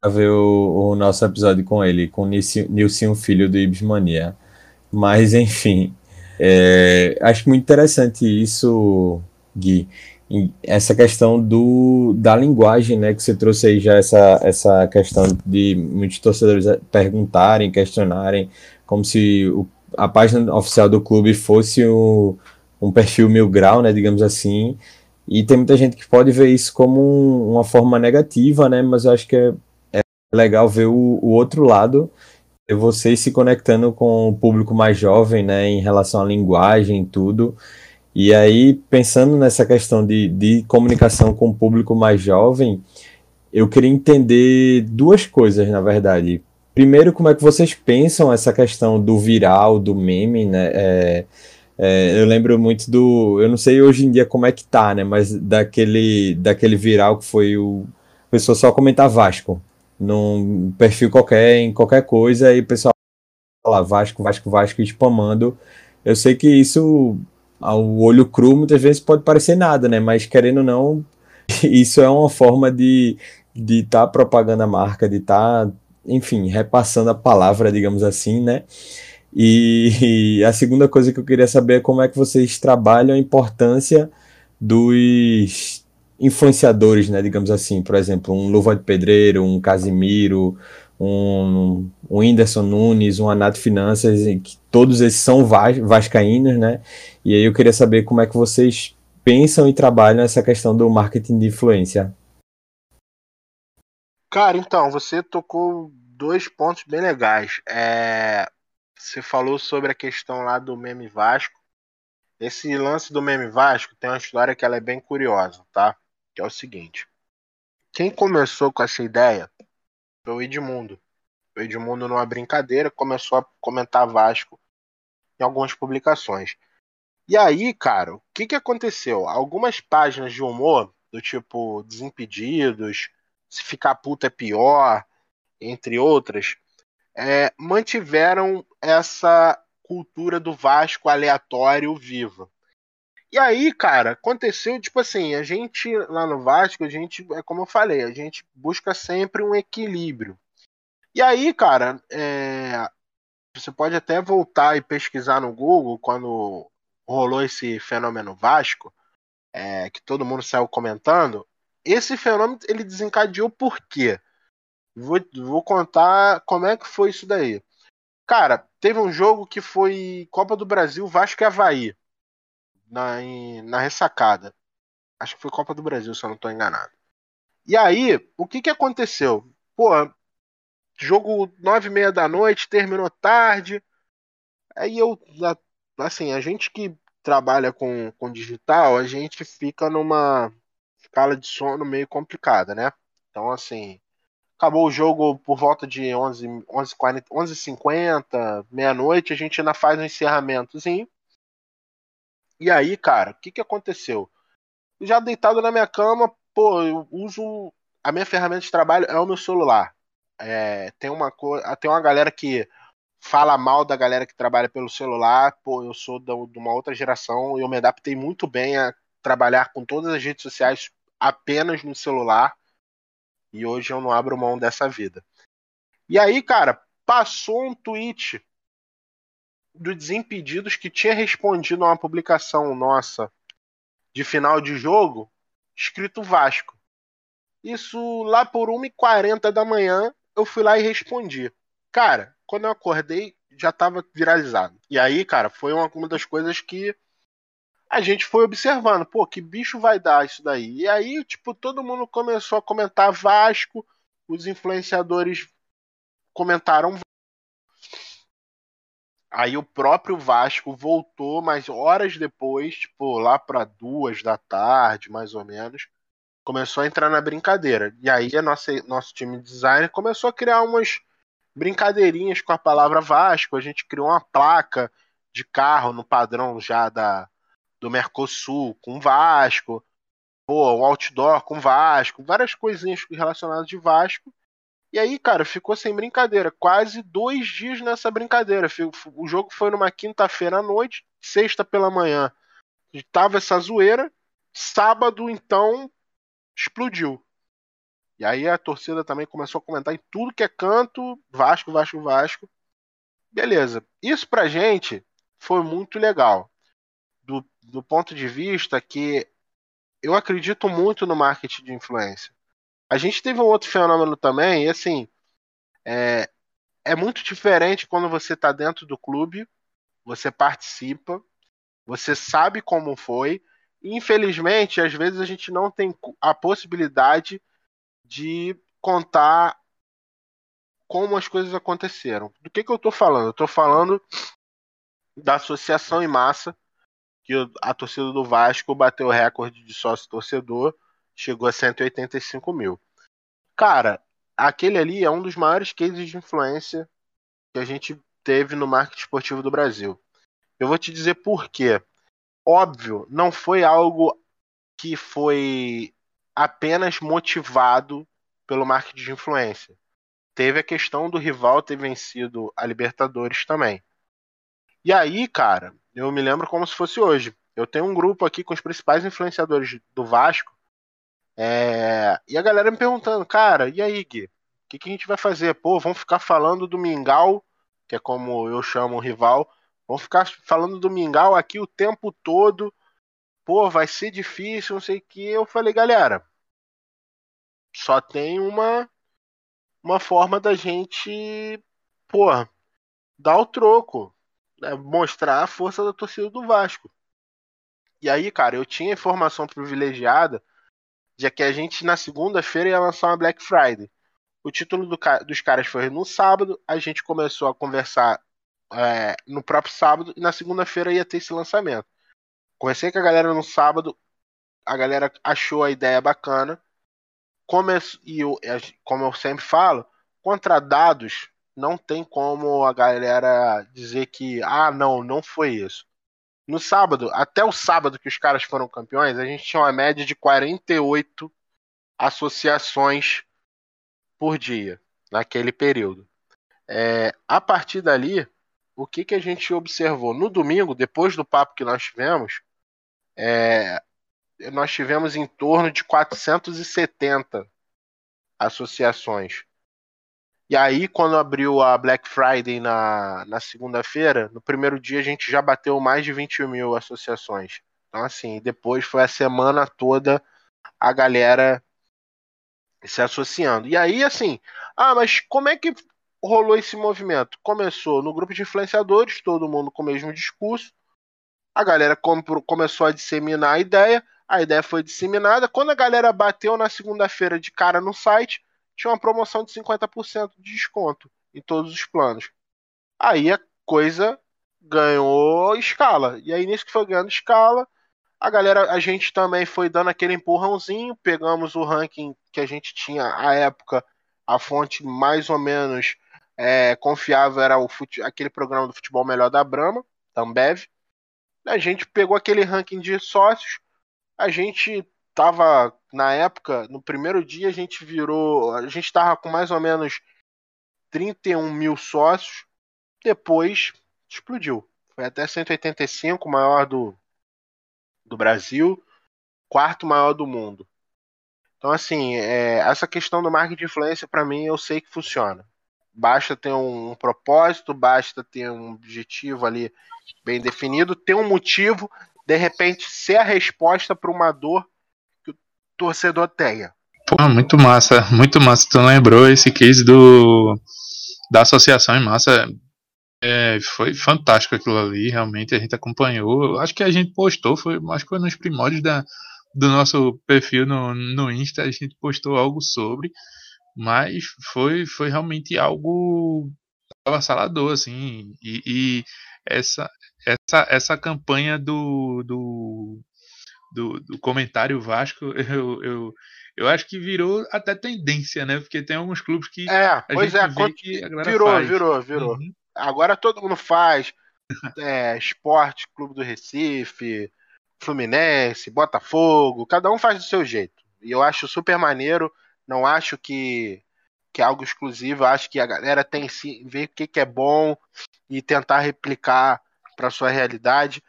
para ver o, o, nosso episódio com ele, com Nilson Filho do Ibis Mania. Mas, enfim, é, acho muito interessante isso, Gui essa questão do, da linguagem, né, que você trouxe aí já essa, essa questão de muitos torcedores perguntarem, questionarem, como se o, a página oficial do clube fosse o, um perfil mil grau, né, digamos assim, e tem muita gente que pode ver isso como um, uma forma negativa, né, mas eu acho que é, é legal ver o, o outro lado, vocês se conectando com o público mais jovem, né, em relação à linguagem e tudo, e aí, pensando nessa questão de, de comunicação com o público mais jovem, eu queria entender duas coisas, na verdade. Primeiro, como é que vocês pensam essa questão do viral, do meme, né? É, É, eu lembro muito do. Eu não sei hoje em dia como é que tá, né? Mas daquele, daquele viral que foi o. A pessoa só comentar Vasco. Num perfil qualquer, em qualquer coisa, e o pessoal lá, Vasco, Vasco, Vasco, spamando. Eu sei que isso, ao olho cru, muitas vezes pode parecer nada, né? Mas querendo ou não, isso é uma forma de de estar tá propagando a marca, de estar, tá, enfim, repassando a palavra, digamos assim, né? E, e, a segunda coisa que eu queria saber é como é que vocês trabalham a importância dos influenciadores, né? Digamos assim, por exemplo, um Luva de Pedreiro, um Casimiro, um, um Whindersson Nunes, um Anato Finanças, que todos esses são vas vascaínos, né? E aí eu queria saber como é que vocês pensam e trabalham essa questão do marketing de influência. Cara, então, você tocou dois pontos bem legais. É, você falou sobre a questão lá do meme Vasco. Esse lance do meme Vasco tem uma história que ela é bem curiosa, tá? Que é o seguinte. Quem começou com essa ideia foi o Edmundo. O Edmundo, numa brincadeira, começou a comentar Vasco em algumas publicações. E aí, cara, o que, que aconteceu? Algumas páginas de humor, do tipo Desimpedidos, se ficar puto é pior, entre outras, é, mantiveram essa cultura do Vasco aleatório viva. E aí, cara, aconteceu, tipo assim, a gente lá no Vasco, a gente, é como eu falei, a gente busca sempre um equilíbrio. E aí, cara, é, você pode até voltar e pesquisar no Google quando rolou esse fenômeno Vasco, é, que todo mundo saiu comentando. Esse fenômeno ele desencadeou por quê? Vou, vou contar como é que foi isso daí. Cara, teve um jogo que foi Copa do Brasil, Vasco e Havaí. Na, em, na ressacada. Acho que foi Copa do Brasil, se eu não estou enganado. E aí, o que que aconteceu? Pô, jogo nove e meia da noite, terminou tarde. Aí eu, assim, a gente que trabalha com, com digital, a gente fica numa escala de sono meio complicada, né? Então, assim, acabou o jogo por volta de 11, 11, 40, 11 50 meia-noite, a gente ainda faz um encerramentozinho. E aí, cara, o que, que aconteceu? Já deitado na minha cama, pô, eu uso. A minha ferramenta de trabalho é o meu celular. É, tem uma tem uma galera que fala mal da galera que trabalha pelo celular. Pô, eu sou de uma outra geração e eu me adaptei muito bem a trabalhar com todas as redes sociais apenas no celular. E hoje eu não abro mão dessa vida. E aí, cara, passou um tweet do Desimpedidos que tinha respondido a uma publicação nossa de final de jogo, escrito Vasco. Isso lá por 1h40 da manhã, eu fui lá e respondi. Cara, quando eu acordei, já estava viralizado. E aí, cara, foi uma, uma das coisas que a gente foi observando, pô, que bicho vai dar isso daí? E aí, tipo, todo mundo começou a comentar Vasco, os influenciadores comentaram. Aí o próprio Vasco voltou, mas horas depois, tipo, lá para duas da tarde, mais ou menos, começou a entrar na brincadeira. E aí a nossa, nosso time de design começou a criar umas brincadeirinhas com a palavra Vasco. A gente criou uma placa de carro no padrão já da, do Mercosul com Vasco, pô, um outdoor com Vasco, várias coisinhas relacionadas de Vasco. E aí, cara, ficou sem brincadeira. Quase dois dias nessa brincadeira. O jogo foi numa quinta-feira à noite, sexta pela manhã. Tava essa zoeira. Sábado, então, explodiu. E aí a torcida também começou a comentar em tudo que é canto, Vasco, Vasco, Vasco. Beleza. Isso pra gente foi muito legal do, do ponto de vista que eu acredito muito no marketing de influência. A gente teve um outro fenômeno também, e assim, é, é muito diferente quando você está dentro do clube, você participa, você sabe como foi, e infelizmente, às vezes a gente não tem a possibilidade de contar como as coisas aconteceram. Do que, que eu estou falando? Eu estou falando da associação em massa que a torcida do Vasco bateu o recorde de sócio torcedor, chegou a 185 mil. Cara, aquele ali é um dos maiores cases de influência que a gente teve no marketing esportivo do Brasil. Eu vou te dizer por quê. Óbvio, não foi algo que foi apenas motivado pelo marketing de influência. Teve a questão do rival ter vencido a Libertadores também. E aí, cara, eu me lembro como se fosse hoje. Eu tenho um grupo aqui com os principais influenciadores do Vasco. É... E a galera me perguntando, cara, e aí, Gui? O que, que a gente vai fazer? Pô, vamos ficar falando do Mingau, que é como eu chamo o rival. Vamos ficar falando do Mingau aqui o tempo todo. Pô, vai ser difícil, não sei o que. Eu falei, galera, só tem uma uma forma da gente, pô, dar o troco, né? mostrar a força da torcida do Vasco. E aí, cara, eu tinha informação privilegiada de que a gente na segunda-feira ia lançar uma Black Friday. O título do, dos caras foi no sábado, a gente começou a conversar é, no próprio sábado e na segunda-feira ia ter esse lançamento. Conversei com a galera no sábado, a galera achou a ideia bacana. Come e eu, como eu sempre falo, contra dados não tem como a galera dizer que ah não, não foi isso. No sábado, até o sábado que os caras foram campeões, a gente tinha uma média de 48 associações por dia naquele período. É, a partir dali, o que, que a gente observou? No domingo, depois do papo que nós tivemos, é, nós tivemos em torno de 470 associações. E aí, quando abriu a Black Friday na, na segunda-feira, no primeiro dia a gente já bateu mais de 20 mil associações. Então, assim, depois foi a semana toda a galera se associando. E aí, assim, ah, mas como é que rolou esse movimento? Começou no grupo de influenciadores, todo mundo com o mesmo discurso. A galera começou a disseminar a ideia, a ideia foi disseminada. Quando a galera bateu na segunda-feira de cara no site, tinha uma promoção de 50% de desconto em todos os planos. Aí a coisa ganhou escala. E aí nisso que foi ganhando escala, a galera, a gente também foi dando aquele empurrãozinho, pegamos o ranking que a gente tinha à época, a fonte mais ou menos é, confiável era o fute, aquele programa do futebol melhor da Brahma, da Ambev. A gente pegou aquele ranking de sócios, a gente tava na época, no primeiro dia a gente virou, a gente tava com mais ou menos 31 mil sócios, depois explodiu. Foi até 185, maior do, do Brasil, quarto maior do mundo. Então, assim, é, essa questão do marketing de influência, para mim, eu sei que funciona. Basta ter um, um propósito, basta ter um objetivo ali bem definido, ter um motivo, de repente, ser a resposta para uma dor torcedor tenha. Pô, muito massa, muito massa. Tu lembrou esse case do da associação em massa. É, foi fantástico aquilo ali, realmente a gente acompanhou. Acho que a gente postou, foi, acho que foi nos primórdios da, do nosso perfil no, no Insta, a gente postou algo sobre, mas foi, foi realmente algo avassalador, assim, e, e essa, essa, essa campanha do, do do, do comentário Vasco, eu, eu, eu acho que virou até tendência, né? Porque tem alguns clubes que. É, pois é, virou, faz. virou, virou. Uhum. Agora todo mundo faz. é, esporte, Clube do Recife, Fluminense, Botafogo, cada um faz do seu jeito. E eu acho super maneiro. Não acho que, que é algo exclusivo. Acho que a galera tem que ver o que, que é bom e tentar replicar para sua realidade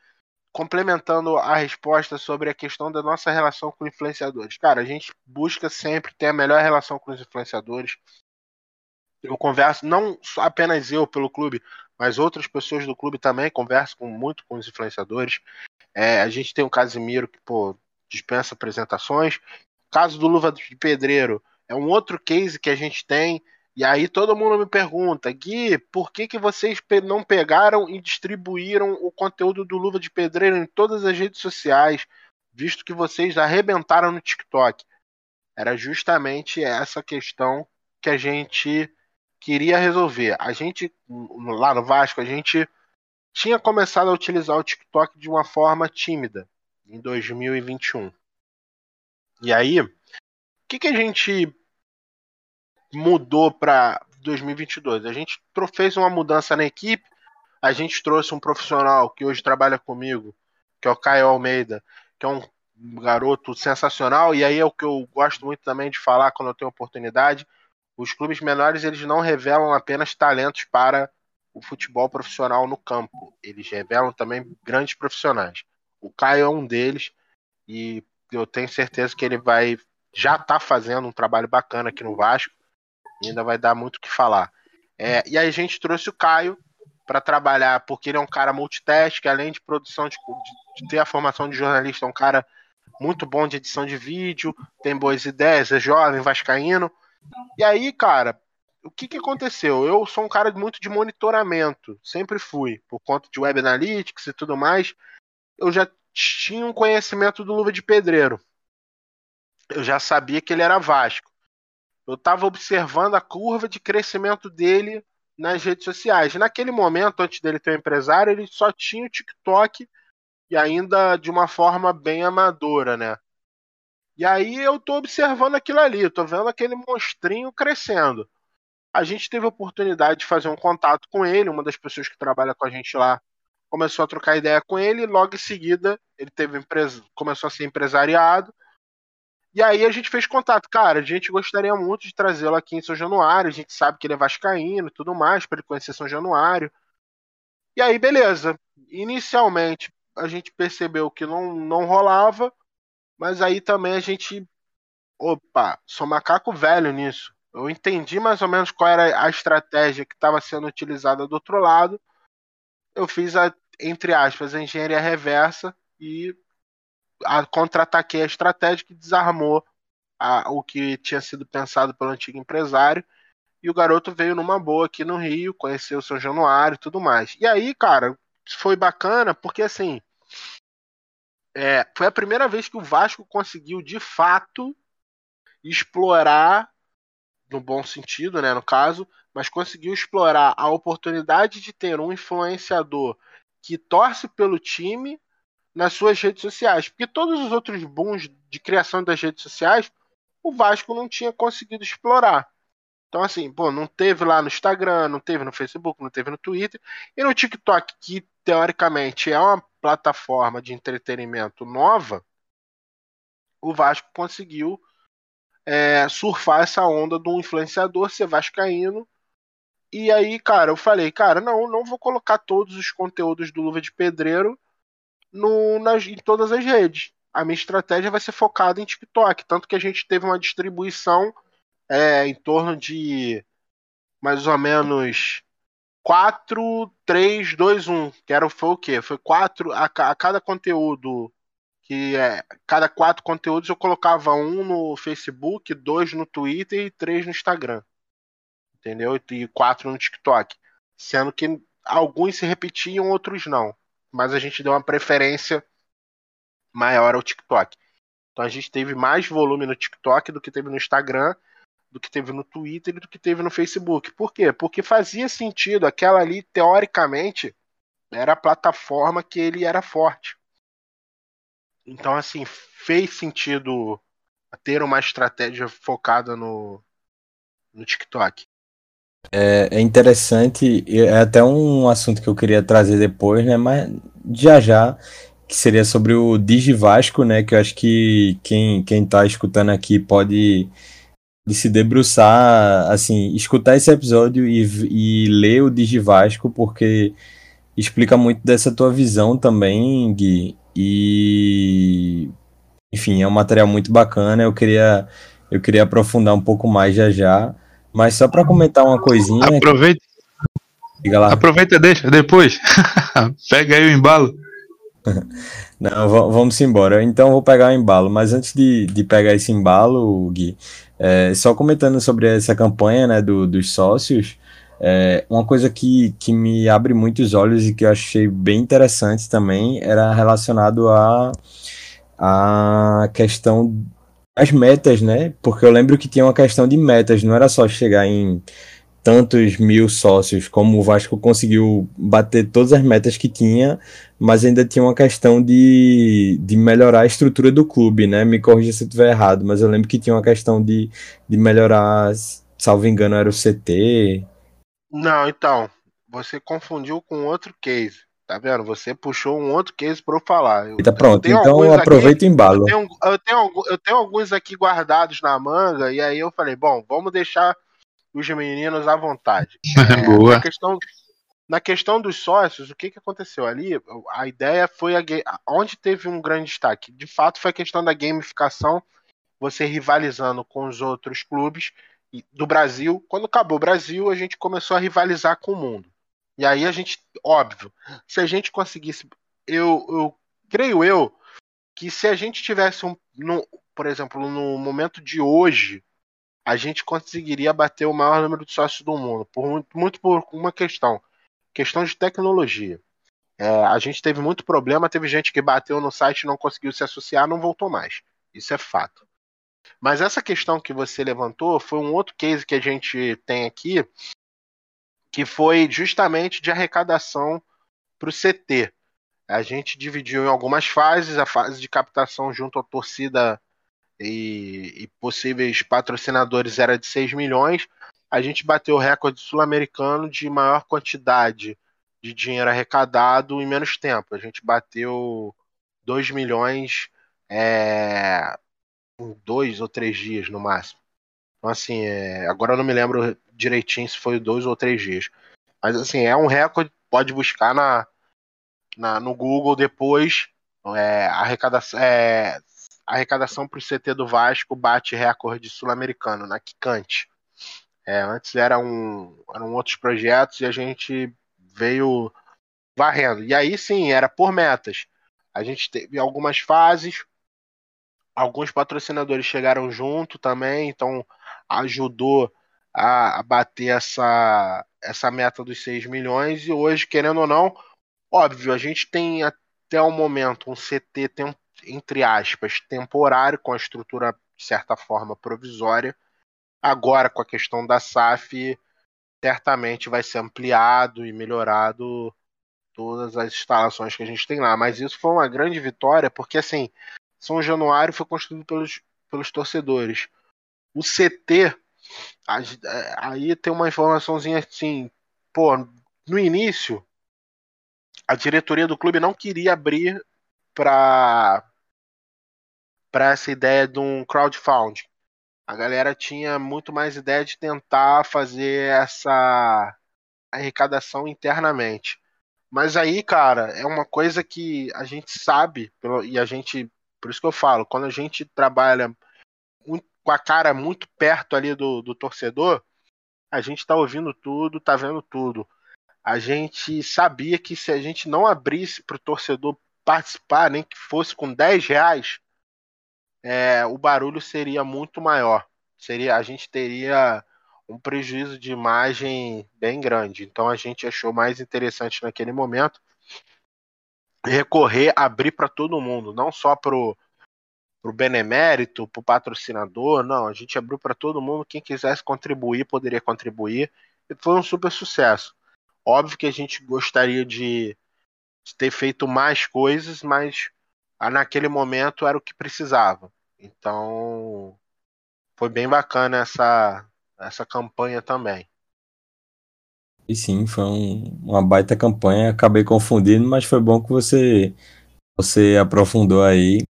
complementando a resposta sobre a questão da nossa relação com influenciadores. Cara, a gente busca sempre ter a melhor relação com os influenciadores. Eu converso, não apenas eu pelo clube, mas outras pessoas do clube também conversam com, muito com os influenciadores. É, a gente tem o Casimiro que pô, dispensa apresentações. O caso do Luva de Pedreiro é um outro case que a gente tem e aí todo mundo me pergunta, Gui, por que, que vocês não pegaram e distribuíram o conteúdo do Luva de Pedreiro em todas as redes sociais, visto que vocês arrebentaram no TikTok? Era justamente essa questão que a gente queria resolver. A gente, lá no Vasco, a gente tinha começado a utilizar o TikTok de uma forma tímida em 2021. E aí, o que, que a gente mudou para 2022. A gente fez uma mudança na equipe, A gente trouxe um profissional que hoje trabalha comigo, que é o Caio Almeida, que é um garoto sensacional, e aí é o que eu gosto muito também de falar quando eu tenho oportunidade. Os clubes menores eles não revelam apenas talentos para o futebol profissional no campo, eles revelam também grandes profissionais. O Caio é um deles e eu tenho certeza que ele vai já está fazendo um trabalho bacana aqui no Vasco ainda vai dar muito o que falar. É, e aí a gente trouxe o Caio para trabalhar, porque ele é um cara multitask, além de produção de, de, de ter a formação de jornalista, é um cara muito bom de edição de vídeo, tem boas ideias, é jovem, vascaíno. E aí, cara, o que, que aconteceu? Eu sou um cara muito de monitoramento, sempre fui, por conta de web analytics e tudo mais. Eu já tinha um conhecimento do Luva de Pedreiro. Eu já sabia que ele era Vasco. Eu estava observando a curva de crescimento dele nas redes sociais. Naquele momento, antes dele ter um empresário, ele só tinha o TikTok e ainda de uma forma bem amadora, né? E aí eu tô observando aquilo ali, tô vendo aquele monstrinho crescendo. A gente teve a oportunidade de fazer um contato com ele, uma das pessoas que trabalha com a gente lá começou a trocar ideia com ele, e logo em seguida ele teve começou a ser empresariado. E aí a gente fez contato, cara, a gente gostaria muito de trazê-lo aqui em São Januário, a gente sabe que ele é vascaíno e tudo mais, para ele conhecer São Januário. E aí, beleza. Inicialmente, a gente percebeu que não, não rolava, mas aí também a gente. Opa, sou macaco velho nisso. Eu entendi mais ou menos qual era a estratégia que estava sendo utilizada do outro lado. Eu fiz a, entre aspas, a engenharia reversa e contra-ataquei a estratégia que desarmou a, o que tinha sido pensado pelo antigo empresário. E o garoto veio numa boa aqui no Rio, conheceu o São Januário e tudo mais. E aí, cara, foi bacana porque assim é, foi a primeira vez que o Vasco conseguiu de fato explorar no bom sentido, né, no caso, mas conseguiu explorar a oportunidade de ter um influenciador que torce pelo time nas suas redes sociais, porque todos os outros booms de criação das redes sociais o Vasco não tinha conseguido explorar. Então, assim, pô, não teve lá no Instagram, não teve no Facebook, não teve no Twitter. E no TikTok, que teoricamente é uma plataforma de entretenimento nova, o Vasco conseguiu é, surfar essa onda do influenciador ser vascaíno. E aí, cara, eu falei, cara, não, não vou colocar todos os conteúdos do Luva de Pedreiro no, nas, em todas as redes. A minha estratégia vai ser focada em TikTok. Tanto que a gente teve uma distribuição é, em torno de mais ou menos 4, 3, 2, 1. Que era, foi o quê? Foi 4 a, a cada conteúdo. Que é, cada quatro conteúdos eu colocava um no Facebook, dois no Twitter e três no Instagram. Entendeu? E quatro no TikTok. Sendo que alguns se repetiam, outros não. Mas a gente deu uma preferência maior ao TikTok. Então a gente teve mais volume no TikTok do que teve no Instagram do que teve no Twitter e do que teve no Facebook. Por quê? Porque fazia sentido, aquela ali, teoricamente, era a plataforma que ele era forte. Então, assim, fez sentido ter uma estratégia focada no, no TikTok. É, é interessante, é até um assunto que eu queria trazer depois, né? Mas já já, que seria sobre o Digivasco, né? Que eu acho que quem, quem tá escutando aqui pode de se debruçar, assim, escutar esse episódio e, e ler o Digivasco, porque explica muito dessa tua visão também, Gui. E enfim, é um material muito bacana. Eu queria eu queria aprofundar um pouco mais já já, mas só para comentar uma coisinha. Aproveita. Diga lá. Aproveita, deixa depois. Pega aí o embalo. Não, vamos embora. Então vou pegar o embalo, mas antes de, de pegar esse embalo, Gui, é, só comentando sobre essa campanha né, do, dos sócios, é, uma coisa que, que me abre muitos olhos e que eu achei bem interessante também era relacionado a, a questão das metas, né? Porque eu lembro que tinha uma questão de metas, não era só chegar em tantos mil sócios, como o Vasco conseguiu bater todas as metas que tinha, mas ainda tinha uma questão de, de melhorar a estrutura do clube, né? Me corrija se eu estiver errado, mas eu lembro que tinha uma questão de, de melhorar, salvo engano, era o CT. Não, então, você confundiu com outro case. Tá vendo? Você puxou um outro case para eu falar. Eu, tá pronto, então aproveita o embalo. Eu tenho, eu, tenho, eu tenho alguns aqui guardados na manga, e aí eu falei, bom, vamos deixar os meninos à vontade. É, Boa. Na questão, na questão dos sócios, o que, que aconteceu ali? A ideia foi a, onde teve um grande destaque. De fato, foi a questão da gamificação, você rivalizando com os outros clubes do Brasil. Quando acabou o Brasil, a gente começou a rivalizar com o mundo. E aí a gente, óbvio, se a gente conseguisse, eu, eu creio eu que se a gente tivesse um, no, por exemplo, no momento de hoje, a gente conseguiria bater o maior número de sócios do mundo, por muito, muito por uma questão, questão de tecnologia. É, a gente teve muito problema, teve gente que bateu no site, não conseguiu se associar, não voltou mais. Isso é fato. Mas essa questão que você levantou foi um outro case que a gente tem aqui, que foi justamente de arrecadação para o CT. A gente dividiu em algumas fases, a fase de captação junto à torcida e, e possíveis patrocinadores era de 6 milhões. A gente bateu o recorde sul-americano de maior quantidade de dinheiro arrecadado em menos tempo. A gente bateu 2 milhões é, em dois ou três dias no máximo. Então, assim, é, agora eu não me lembro direitinho se foi dois ou três dias. Mas, assim, é um recorde, pode buscar na, na no Google depois. É, arrecadação, é, arrecadação para o CT do Vasco bate recorde sul-americano na Kikante. É, antes era um, eram outros projetos e a gente veio varrendo. E aí sim, era por metas. A gente teve algumas fases, alguns patrocinadores chegaram junto também, então ajudou a, a bater essa, essa meta dos 6 milhões. E hoje, querendo ou não, óbvio, a gente tem até o momento um CT, tem, entre aspas, temporário, com a estrutura, de certa forma, provisória. Agora, com a questão da SAF, certamente vai ser ampliado e melhorado todas as instalações que a gente tem lá. Mas isso foi uma grande vitória, porque assim, São Januário foi construído pelos, pelos torcedores. O CT aí tem uma informaçãozinha assim, pô, no início a diretoria do clube não queria abrir para para essa ideia de um crowdfunding. A galera tinha muito mais ideia de tentar fazer essa arrecadação internamente. Mas aí, cara, é uma coisa que a gente sabe, e a gente, por isso que eu falo, quando a gente trabalha com a cara muito perto ali do, do torcedor, a gente está ouvindo tudo, está vendo tudo. A gente sabia que se a gente não abrisse para o torcedor participar, nem que fosse com 10 reais, é, o barulho seria muito maior. Seria, a gente teria um prejuízo de imagem bem grande. Então a gente achou mais interessante naquele momento recorrer, abrir para todo mundo, não só pro para o benemérito, para o patrocinador, não, a gente abriu para todo mundo, quem quisesse contribuir poderia contribuir, e foi um super sucesso. Óbvio que a gente gostaria de, de ter feito mais coisas, mas ah, naquele momento era o que precisava. Então foi bem bacana essa, essa campanha também. E sim, foi um, uma baita campanha, acabei confundindo, mas foi bom que você você aprofundou aí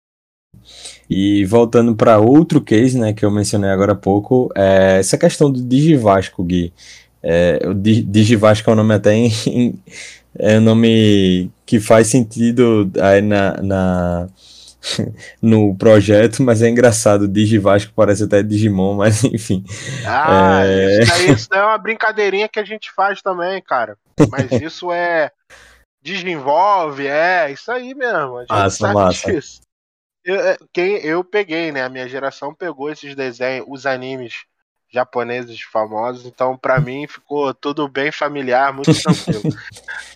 e voltando para outro case, né, que eu mencionei agora há pouco, é essa questão do Digivasco, Gui. É, o Digivasco é um nome até em, é um nome que faz sentido aí na, na no projeto, mas é engraçado. Digivasco parece até Digimon, mas enfim. Ah, é... isso, daí, isso daí é uma brincadeirinha que a gente faz também, cara. Mas isso é desenvolve, é isso aí mesmo. A gente massa, sabe massa. disso. Eu, é, quem, eu peguei, né? A minha geração pegou esses desenhos, os animes japoneses famosos, então para mim ficou tudo bem familiar, muito tranquilo.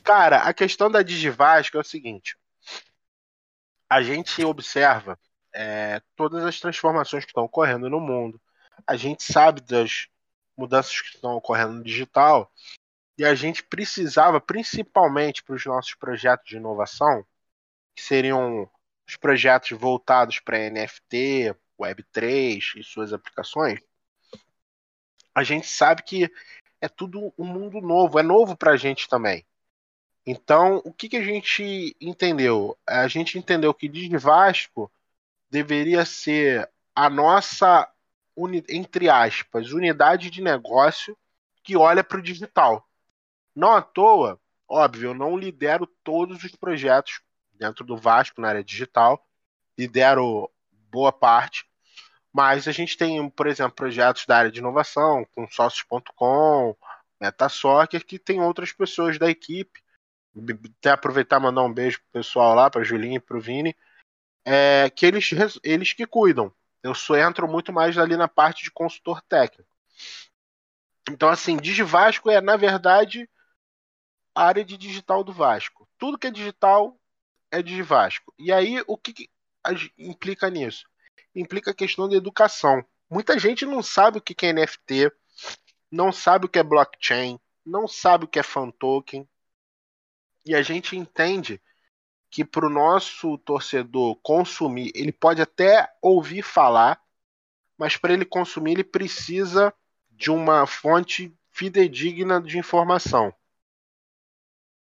Cara, a questão da Digivasco é o seguinte: a gente observa é, todas as transformações que estão ocorrendo no mundo, a gente sabe das mudanças que estão ocorrendo no digital, e a gente precisava, principalmente para os nossos projetos de inovação, que seriam os projetos voltados para NFT, Web3 e suas aplicações, a gente sabe que é tudo um mundo novo, é novo para a gente também. Então, o que, que a gente entendeu? A gente entendeu que de Vasco deveria ser a nossa, entre aspas, unidade de negócio que olha para o digital. Não à toa, óbvio, eu não lidero todos os projetos dentro do Vasco na área digital, lidero boa parte, mas a gente tem, por exemplo, projetos da área de inovação, com sócios.com, MetaSoccer, que tem outras pessoas da equipe. Até aproveitar e mandar um beijo pro pessoal lá, para Julinho e pro Vini, é, que eles, eles que cuidam. Eu só entro muito mais ali na parte de consultor técnico. Então, assim, Digivasco é, na verdade, a área de digital do Vasco. Tudo que é digital é Digivasco. E aí, o que, que implica nisso? Implica a questão da educação. Muita gente não sabe o que é NFT, não sabe o que é blockchain, não sabe o que é fan token. E a gente entende que para o nosso torcedor consumir, ele pode até ouvir falar, mas para ele consumir, ele precisa de uma fonte fidedigna de informação.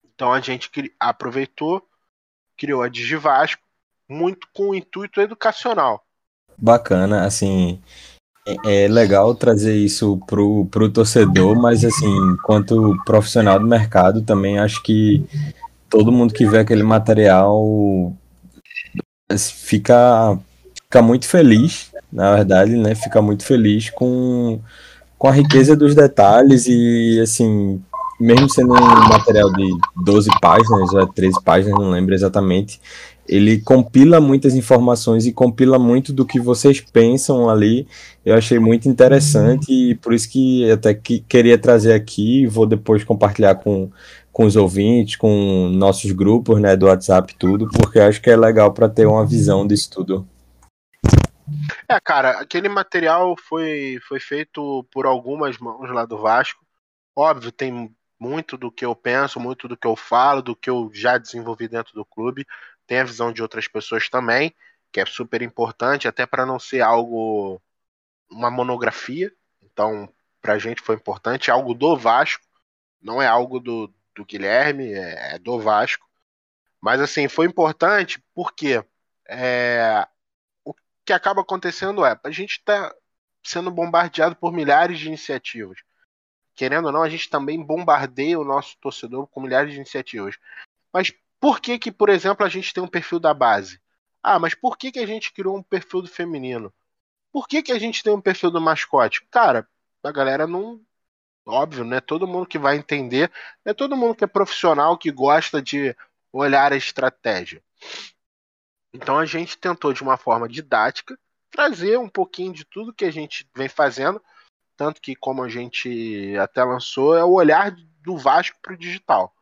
Então a gente aproveitou, criou a Digivasco, muito com o intuito educacional. Bacana, assim, é, é legal trazer isso pro, pro torcedor, mas assim, enquanto profissional do mercado, também acho que todo mundo que vê aquele material fica, fica muito feliz, na verdade, né? Fica muito feliz com, com a riqueza dos detalhes e, assim, mesmo sendo um material de 12 páginas, ou 13 páginas, não lembro exatamente, ele compila muitas informações e compila muito do que vocês pensam ali. Eu achei muito interessante e por isso que até que queria trazer aqui, vou depois compartilhar com, com os ouvintes, com nossos grupos, né, do WhatsApp tudo, porque acho que é legal para ter uma visão disso tudo. É, cara, aquele material foi, foi feito por algumas mãos lá do Vasco. Óbvio, tem muito do que eu penso, muito do que eu falo, do que eu já desenvolvi dentro do clube. Tem a visão de outras pessoas também, que é super importante, até para não ser algo uma monografia. Então, para a gente foi importante, algo do Vasco, não é algo do, do Guilherme, é, é do Vasco. Mas assim, foi importante porque é, o que acaba acontecendo é, a gente está sendo bombardeado por milhares de iniciativas querendo ou não, a gente também bombardeia o nosso torcedor com milhares de iniciativas. Mas por que que, por exemplo, a gente tem um perfil da base? Ah, mas por que que a gente criou um perfil do feminino? Por que que a gente tem um perfil do mascote? Cara, a galera não... Óbvio, né? Todo mundo que vai entender, é todo mundo que é profissional, que gosta de olhar a estratégia. Então a gente tentou, de uma forma didática, trazer um pouquinho de tudo que a gente vem fazendo, tanto que, como a gente até lançou, é o olhar do Vasco para o digital.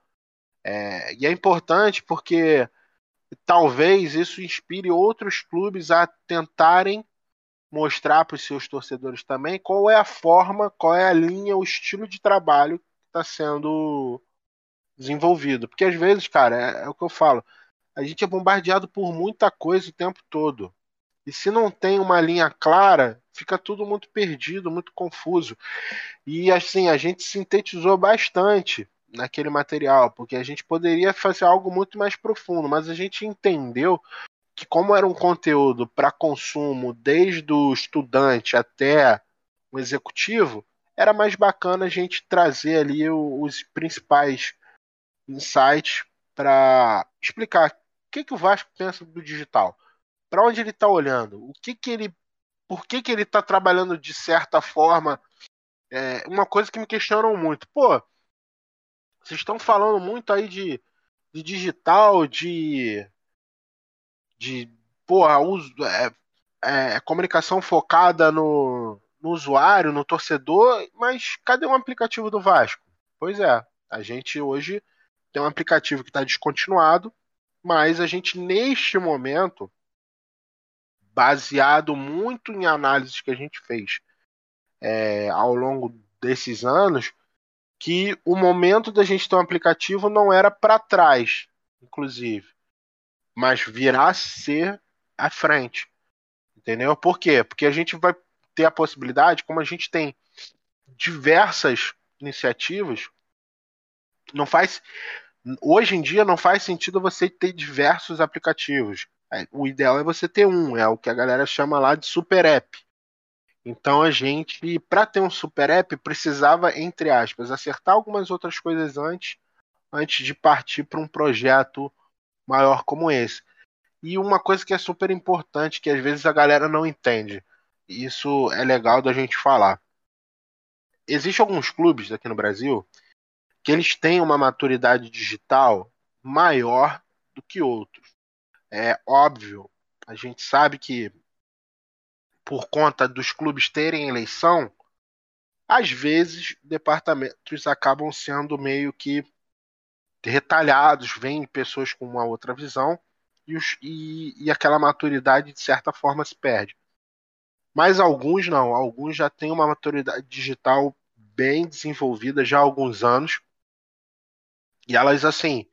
É, e é importante porque talvez isso inspire outros clubes a tentarem mostrar para os seus torcedores também qual é a forma, qual é a linha, o estilo de trabalho que está sendo desenvolvido. Porque às vezes, cara, é, é o que eu falo, a gente é bombardeado por muita coisa o tempo todo. E se não tem uma linha clara, fica tudo muito perdido, muito confuso. E assim, a gente sintetizou bastante naquele material, porque a gente poderia fazer algo muito mais profundo, mas a gente entendeu que como era um conteúdo para consumo desde o estudante até o executivo, era mais bacana a gente trazer ali os principais insights para explicar o que, que o Vasco pensa do digital, para onde ele está olhando, o que, que ele por que, que ele está trabalhando de certa forma. É, uma coisa que me questionam muito. Pô, vocês estão falando muito aí de, de digital, de. de. Porra, uso, é, é, comunicação focada no, no usuário, no torcedor, mas cadê um aplicativo do Vasco? Pois é, a gente hoje tem um aplicativo que está descontinuado, mas a gente neste momento baseado muito em análises que a gente fez é, ao longo desses anos, que o momento da gente ter um aplicativo não era para trás, inclusive, mas virá a ser à frente. Entendeu? Por quê? Porque a gente vai ter a possibilidade, como a gente tem diversas iniciativas, não faz. Hoje em dia não faz sentido você ter diversos aplicativos. É, o ideal é você ter um, é o que a galera chama lá de super app. Então a gente, para ter um super app, precisava, entre aspas, acertar algumas outras coisas antes, antes de partir para um projeto maior como esse. E uma coisa que é super importante, que às vezes a galera não entende, isso é legal da gente falar. Existem alguns clubes aqui no Brasil que eles têm uma maturidade digital maior do que outros. É óbvio, a gente sabe que por conta dos clubes terem eleição, às vezes departamentos acabam sendo meio que retalhados, vêm pessoas com uma outra visão e, os, e, e aquela maturidade de certa forma se perde. Mas alguns não, alguns já têm uma maturidade digital bem desenvolvida já há alguns anos. E elas assim,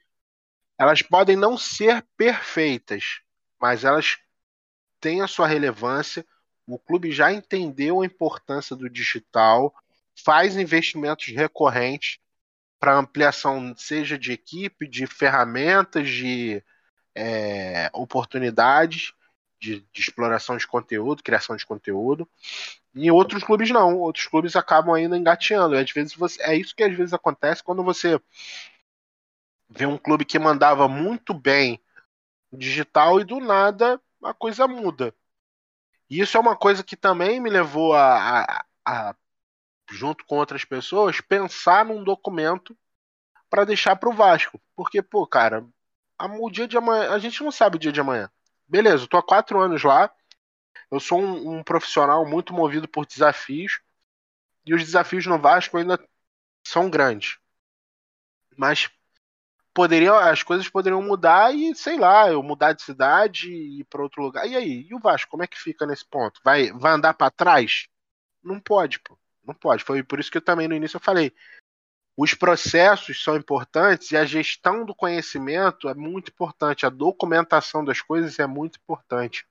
elas podem não ser perfeitas, mas elas têm a sua relevância o clube já entendeu a importância do digital, faz investimentos recorrentes para ampliação, seja de equipe, de ferramentas, de é, oportunidades de, de, exploração de conteúdo, criação de conteúdo. E outros clubes não, outros clubes acabam ainda engateando. E às vezes você, é isso que às vezes acontece quando você vê um clube que mandava muito bem digital e do nada a coisa muda. E isso é uma coisa que também me levou a, a, a junto com outras pessoas, pensar num documento para deixar para o Vasco. Porque, pô, cara, o dia de amanhã, a gente não sabe o dia de amanhã. Beleza, eu tô há quatro anos lá, eu sou um, um profissional muito movido por desafios, e os desafios no Vasco ainda são grandes. Mas poderiam, as coisas poderiam mudar e, sei lá, eu mudar de cidade e ir para outro lugar. E aí? E o Vasco, como é que fica nesse ponto? Vai, vai andar para trás? Não pode, pô. Não pode. Foi por isso que eu também no início eu falei. Os processos são importantes e a gestão do conhecimento é muito importante. A documentação das coisas é muito importante.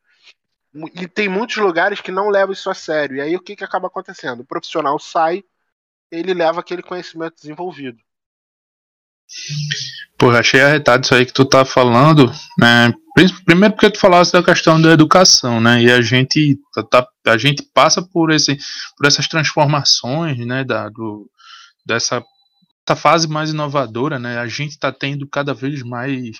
E tem muitos lugares que não levam isso a sério. E aí o que, que acaba acontecendo? O profissional sai, ele leva aquele conhecimento desenvolvido. Porra, achei arretado isso aí que tu tá falando, né? Primeiro porque tu falaste da questão da educação, né? E a gente tá, tá, a gente passa por esse por essas transformações, né, da do, dessa, dessa fase mais inovadora, né? A gente está tendo cada vez mais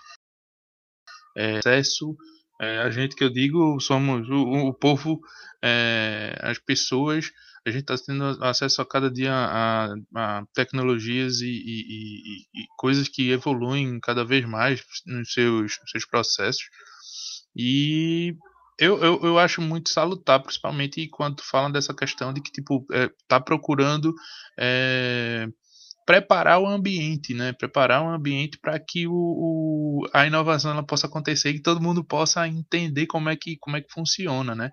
é, acesso é, a gente que eu digo somos o, o povo, é, as pessoas a gente está tendo acesso a cada dia a, a tecnologias e, e, e, e, coisas que evoluem cada vez mais nos seus, seus processos. E eu, eu, eu acho muito salutar, principalmente quando falam dessa questão de que tipo é, tá procurando é, preparar o ambiente, né? Preparar o ambiente para que o, o, a inovação ela possa acontecer e que todo mundo possa entender como é que, como é que funciona, né?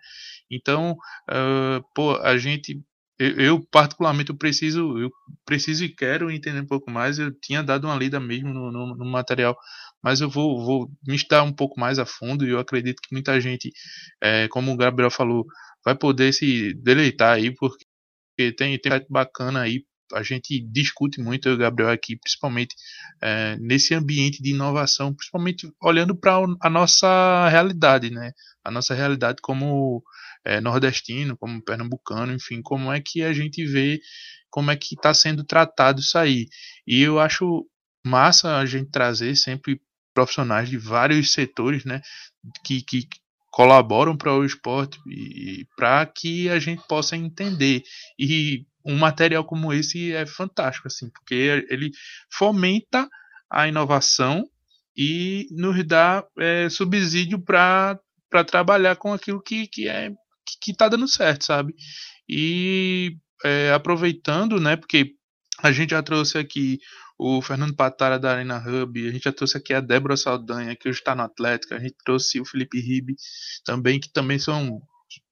Então, uh, pô, a gente eu, eu, particularmente eu preciso eu preciso e quero entender um pouco mais eu tinha dado uma lida mesmo no, no, no, material mas eu vou, vou me estar um pouco mais a fundo e eu acredito que muita gente é, como o Gabriel falou vai poder se deleitar aí porque tem tem bacana aí a gente discute muito, eu e o Gabriel aqui, principalmente é, nesse ambiente de inovação, principalmente olhando para a nossa realidade, né? A nossa realidade como é, nordestino, como pernambucano, enfim, como é que a gente vê, como é que está sendo tratado isso aí. E eu acho massa a gente trazer sempre profissionais de vários setores, né? Que, que colaboram para o esporte e para que a gente possa entender e um material como esse é fantástico, assim, porque ele fomenta a inovação e nos dá é, subsídio para trabalhar com aquilo que, que é que está dando certo, sabe? E é, aproveitando, né, porque a gente já trouxe aqui o Fernando Patara da Arena Hub, a gente já trouxe aqui a Débora Saldanha, que hoje está no Atlético, a gente trouxe o Felipe Ribe também, que também são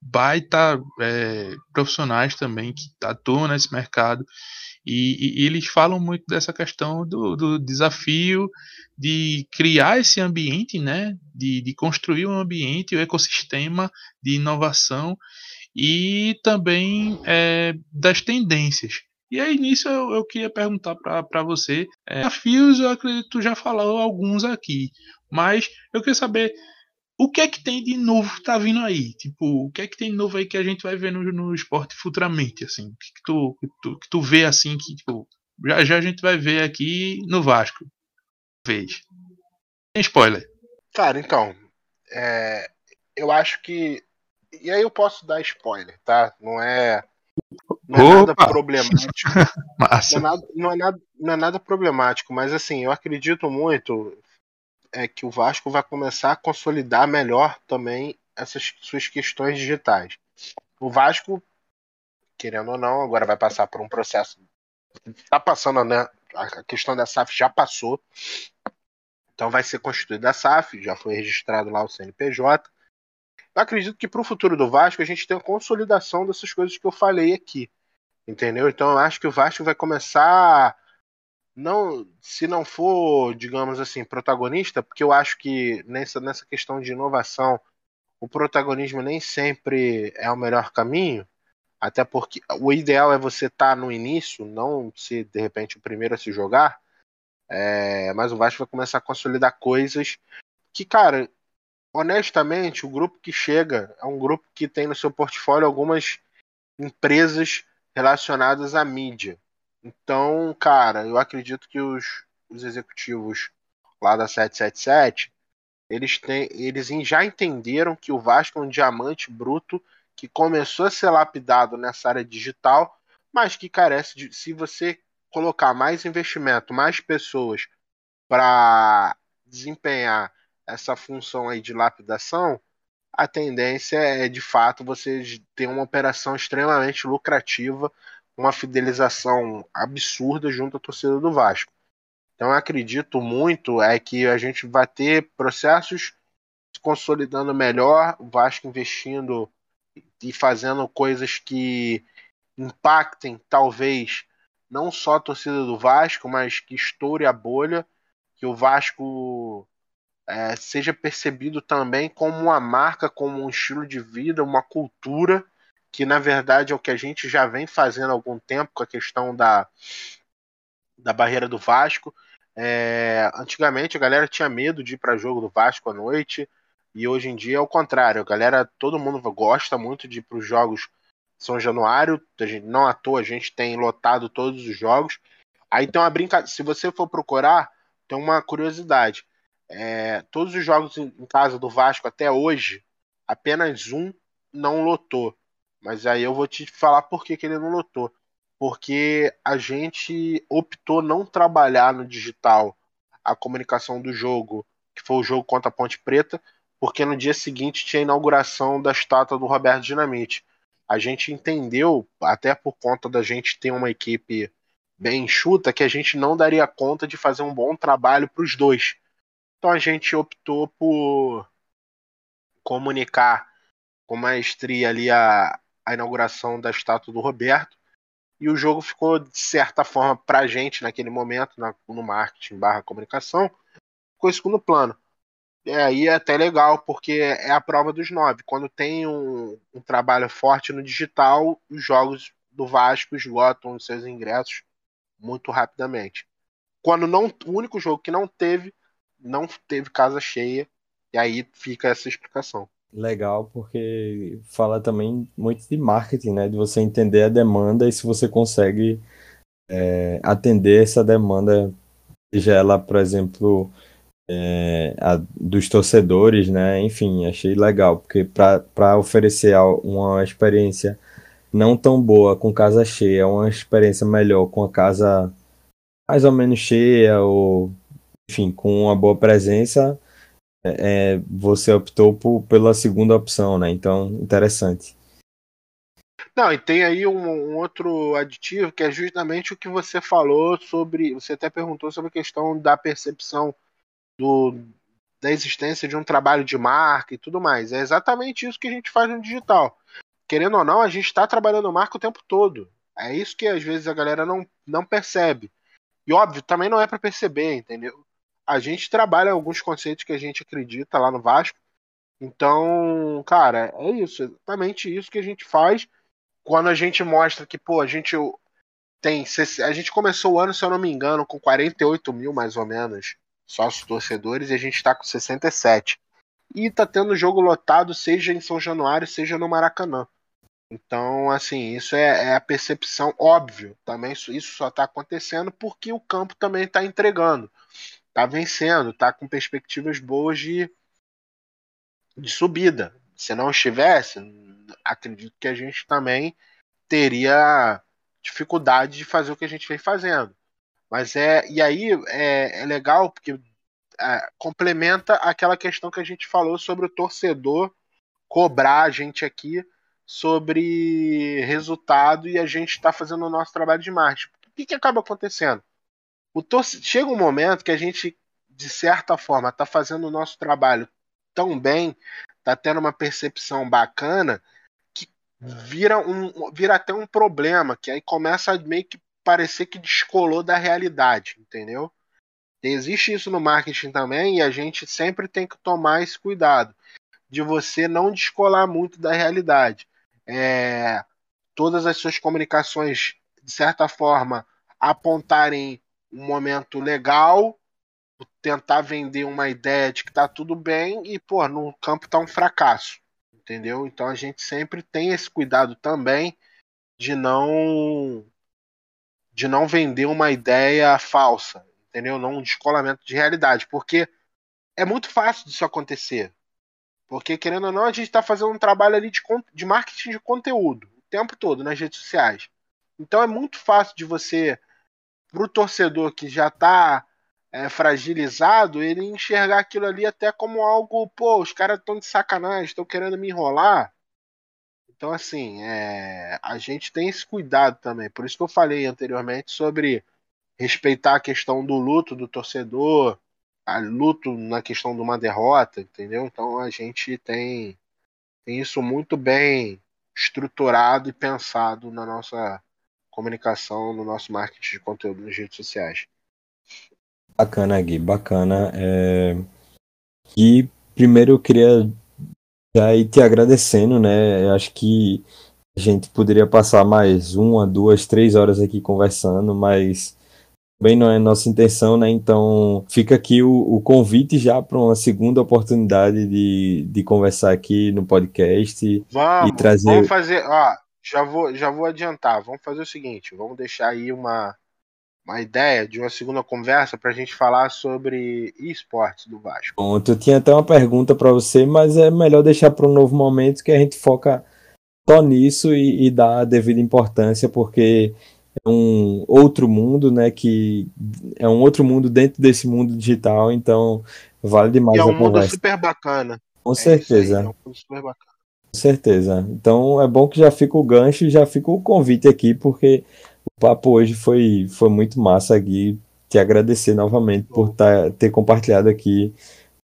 baita é, profissionais também que atuam nesse mercado e, e, eles falam muito dessa questão do, do, desafio de criar esse ambiente, né, de, de construir um ambiente, o um ecossistema de inovação e também é, das tendências. E aí nisso eu, eu queria perguntar para você, é, desafios eu acredito já falou alguns aqui, mas eu queria saber o que é que tem de novo tá vindo aí? Tipo, o que é que tem de novo aí que a gente vai ver no, no esporte futuramente, assim? O que, que, tu, que, tu, que tu vê assim que, tipo, já, já a gente vai ver aqui no Vasco. Vez. Tem spoiler. Cara, então, é, eu acho que. E aí eu posso dar spoiler, tá? Não é. Não é nada problemático. Não é nada, não, é nada, não é nada problemático, mas assim, eu acredito muito é que o Vasco vai começar a consolidar melhor também essas suas questões digitais. O Vasco, querendo ou não, agora vai passar por um processo. Está passando, né? A questão da SAF já passou. Então vai ser constituída a SAF, já foi registrado lá o CNPJ. Eu acredito que para o futuro do Vasco a gente tem a consolidação dessas coisas que eu falei aqui. Entendeu? Então eu acho que o Vasco vai começar não, se não for, digamos assim, protagonista, porque eu acho que nessa, nessa questão de inovação, o protagonismo nem sempre é o melhor caminho, até porque o ideal é você estar tá no início, não ser de repente o primeiro a se jogar. É, mas o Vasco vai começar a consolidar coisas que, cara, honestamente, o grupo que chega é um grupo que tem no seu portfólio algumas empresas relacionadas à mídia. Então, cara, eu acredito que os, os executivos lá da 777 eles, têm, eles já entenderam que o Vasco é um diamante bruto que começou a ser lapidado nessa área digital, mas que carece de. Se você colocar mais investimento, mais pessoas para desempenhar essa função aí de lapidação, a tendência é de fato você ter uma operação extremamente lucrativa uma fidelização absurda junto à torcida do Vasco. Então eu acredito muito é que a gente vai ter processos se consolidando melhor, o Vasco investindo e fazendo coisas que impactem talvez não só a torcida do Vasco, mas que estoure a bolha, que o Vasco é, seja percebido também como uma marca, como um estilo de vida, uma cultura que na verdade é o que a gente já vem fazendo há algum tempo com a questão da, da barreira do Vasco. É, antigamente a galera tinha medo de ir para jogo do Vasco à noite e hoje em dia é o contrário. A galera, todo mundo gosta muito de ir para os jogos São Januário. Não à toa a gente tem lotado todos os jogos. Aí tem uma brincadeira. Se você for procurar, tem uma curiosidade. É, todos os jogos em casa do Vasco até hoje, apenas um não lotou. Mas aí eu vou te falar por que, que ele não lotou. Porque a gente optou não trabalhar no digital a comunicação do jogo, que foi o jogo contra a Ponte Preta, porque no dia seguinte tinha a inauguração da estátua do Roberto Dinamite. A gente entendeu, até por conta da gente ter uma equipe bem enxuta, que a gente não daria conta de fazer um bom trabalho para os dois. Então a gente optou por comunicar com maestria ali a, a inauguração da estátua do Roberto. E o jogo ficou, de certa forma, para a gente naquele momento, na, no marketing barra comunicação, ficou em segundo plano. E aí é até legal, porque é a prova dos nove. Quando tem um, um trabalho forte no digital, os jogos do Vasco esgotam os seus ingressos muito rapidamente. Quando não, o único jogo que não teve, não teve casa cheia, e aí fica essa explicação legal porque fala também muito de marketing, né? De você entender a demanda e se você consegue é, atender essa demanda, seja ela, por exemplo, é, a, dos torcedores, né? Enfim, achei legal, porque para oferecer uma experiência não tão boa com casa cheia, uma experiência melhor com a casa mais ou menos cheia, ou enfim, com uma boa presença, é, é, você optou por, pela segunda opção, né? Então, interessante. Não, e tem aí um, um, outro aditivo que é justamente o que você falou sobre. Você até perguntou sobre a questão da percepção do, da existência de um trabalho de marca e tudo mais. É exatamente isso que a gente faz no digital. Querendo ou não, a gente está trabalhando marca o tempo todo. É isso que às vezes a galera não, não percebe. E óbvio, também não é para perceber, entendeu? A gente trabalha alguns conceitos que a gente acredita lá no Vasco. Então, cara, é isso, exatamente isso que a gente faz quando a gente mostra que, pô, a gente tem. A gente começou o ano, se eu não me engano, com 48 mil mais ou menos sócios torcedores e a gente está com 67. E tá tendo jogo lotado, seja em São Januário, seja no Maracanã. Então, assim, isso é, é a percepção óbvio. Também isso, isso só está acontecendo porque o campo também está entregando, está vencendo, está com perspectivas boas de, de subida. Se não estivesse, acredito que a gente também teria dificuldade de fazer o que a gente vem fazendo. Mas é. E aí é, é legal porque é, complementa aquela questão que a gente falou sobre o torcedor cobrar a gente aqui sobre resultado e a gente está fazendo o nosso trabalho de marketing. O que, que acaba acontecendo? O torce... Chega um momento que a gente, de certa forma, está fazendo o nosso trabalho tão bem, está tendo uma percepção bacana, que vira, um, vira até um problema, que aí começa a meio que parecer que descolou da realidade, entendeu? Existe isso no marketing também e a gente sempre tem que tomar esse cuidado de você não descolar muito da realidade é, todas as suas comunicações, de certa forma, apontarem um momento legal, tentar vender uma ideia de que tá tudo bem e, pô, no campo tá um fracasso. Entendeu? Então a gente sempre tem esse cuidado também de não de não vender uma ideia falsa, entendeu? Não um descolamento de realidade, porque é muito fácil disso acontecer. Porque, querendo ou não, a gente está fazendo um trabalho ali de, de marketing de conteúdo o tempo todo nas redes sociais. Então é muito fácil de você, para o torcedor que já está é, fragilizado, ele enxergar aquilo ali até como algo, pô, os caras estão de sacanagem, estão querendo me enrolar. Então, assim, é, a gente tem esse cuidado também. Por isso que eu falei anteriormente sobre respeitar a questão do luto do torcedor, a luto na questão de uma derrota, entendeu? Então a gente tem, tem isso muito bem estruturado e pensado na nossa comunicação, no nosso marketing de conteúdo nas redes sociais. Bacana, Gui, bacana. É... E primeiro eu queria já ir te agradecendo, né? Eu acho que a gente poderia passar mais uma, duas, três horas aqui conversando, mas também não é nossa intenção, né? Então fica aqui o, o convite já para uma segunda oportunidade de, de conversar aqui no podcast vamos, e trazer. Vamos fazer, ó, já vou, já vou adiantar. Vamos fazer o seguinte, vamos deixar aí uma, uma ideia de uma segunda conversa para a gente falar sobre esportes do Vasco. Pronto, eu tinha até uma pergunta para você, mas é melhor deixar para um novo momento que a gente foca só nisso e, e dá a devida importância, porque é um outro mundo, né? Que é um outro mundo dentro desse mundo digital, então vale demais e é um mundo conversa. super bacana. Com é certeza. Aí, é um mundo super bacana. Com certeza. Então é bom que já fica o gancho, já fica o convite aqui, porque o papo hoje foi, foi muito massa, Gui. Te agradecer novamente por tá, ter compartilhado aqui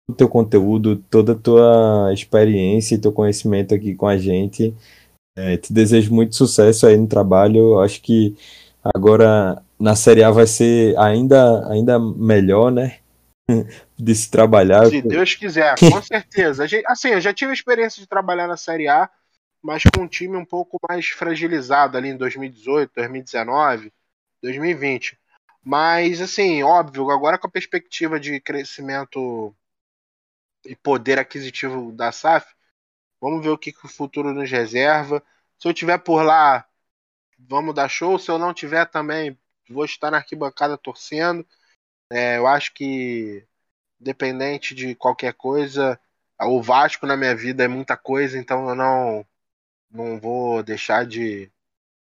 o teu conteúdo, toda a tua experiência e teu conhecimento aqui com a gente. É, te desejo muito sucesso aí no trabalho. Acho que agora na Série A vai ser ainda, ainda melhor, né? de se trabalhar. Se Deus quiser, com certeza. Assim, eu já tive a experiência de trabalhar na Série A, mas com um time um pouco mais fragilizado ali em 2018, 2019, 2020. Mas, assim, óbvio, agora com a perspectiva de crescimento e poder aquisitivo da SAF, Vamos ver o que, que o futuro nos reserva. Se eu tiver por lá, vamos dar show. Se eu não tiver também, vou estar na arquibancada torcendo. É, eu acho que, independente de qualquer coisa, o Vasco na minha vida é muita coisa, então eu não, não vou deixar de,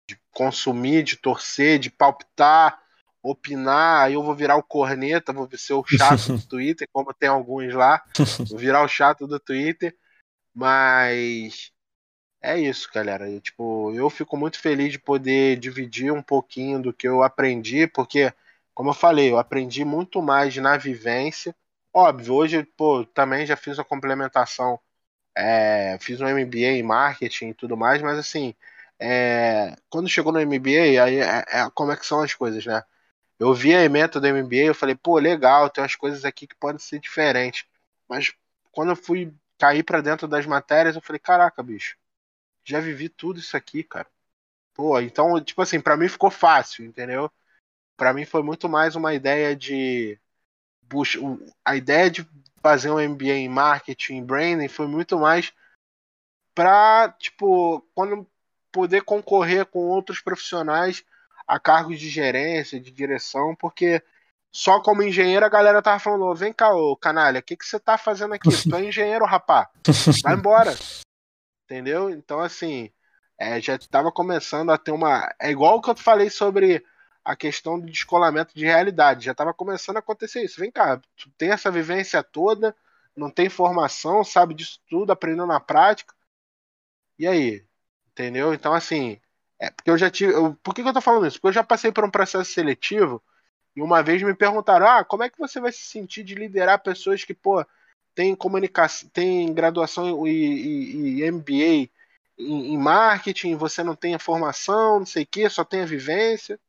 de consumir, de torcer, de palpitar, opinar. Aí eu vou virar o corneta, vou ser o chato do Twitter, como tem alguns lá. Vou virar o chato do Twitter. Mas é isso, galera. Eu, tipo, eu fico muito feliz de poder dividir um pouquinho do que eu aprendi, porque, como eu falei, eu aprendi muito mais na vivência. Óbvio, hoje, pô, também já fiz a complementação, é, fiz um MBA em marketing e tudo mais, mas assim, é, quando chegou no MBA, aí é, é, como é que são as coisas, né? Eu vi a ementa do MBA, eu falei, pô, legal, tem umas coisas aqui que podem ser diferentes. Mas quando eu fui cair para dentro das matérias, eu falei, caraca, bicho, já vivi tudo isso aqui, cara. Pô, então, tipo assim, para mim ficou fácil, entendeu? Para mim foi muito mais uma ideia de a ideia de fazer um MBA em marketing, branding foi muito mais para, tipo, quando poder concorrer com outros profissionais a cargos de gerência, de direção, porque só como engenheiro a galera tava falando, vem cá, ô canalha, o que, que você tá fazendo aqui? Tu é engenheiro, rapá. Vai embora. Entendeu? Então, assim, é, já estava começando a ter uma. É igual o que eu falei sobre a questão do descolamento de realidade. Já estava começando a acontecer isso. Vem cá, tu tem essa vivência toda, não tem formação, sabe disso tudo, aprendendo na prática. E aí? Entendeu? Então, assim, é porque eu já tive. Eu, por que, que eu tô falando isso? Porque eu já passei por um processo seletivo e uma vez me perguntaram: ah, como é que você vai se sentir de liderar pessoas que, pô, tem comunicação, tem graduação e, e, e MBA em, em, marketing, você não tem a formação, não sei o que, só tem a vivência.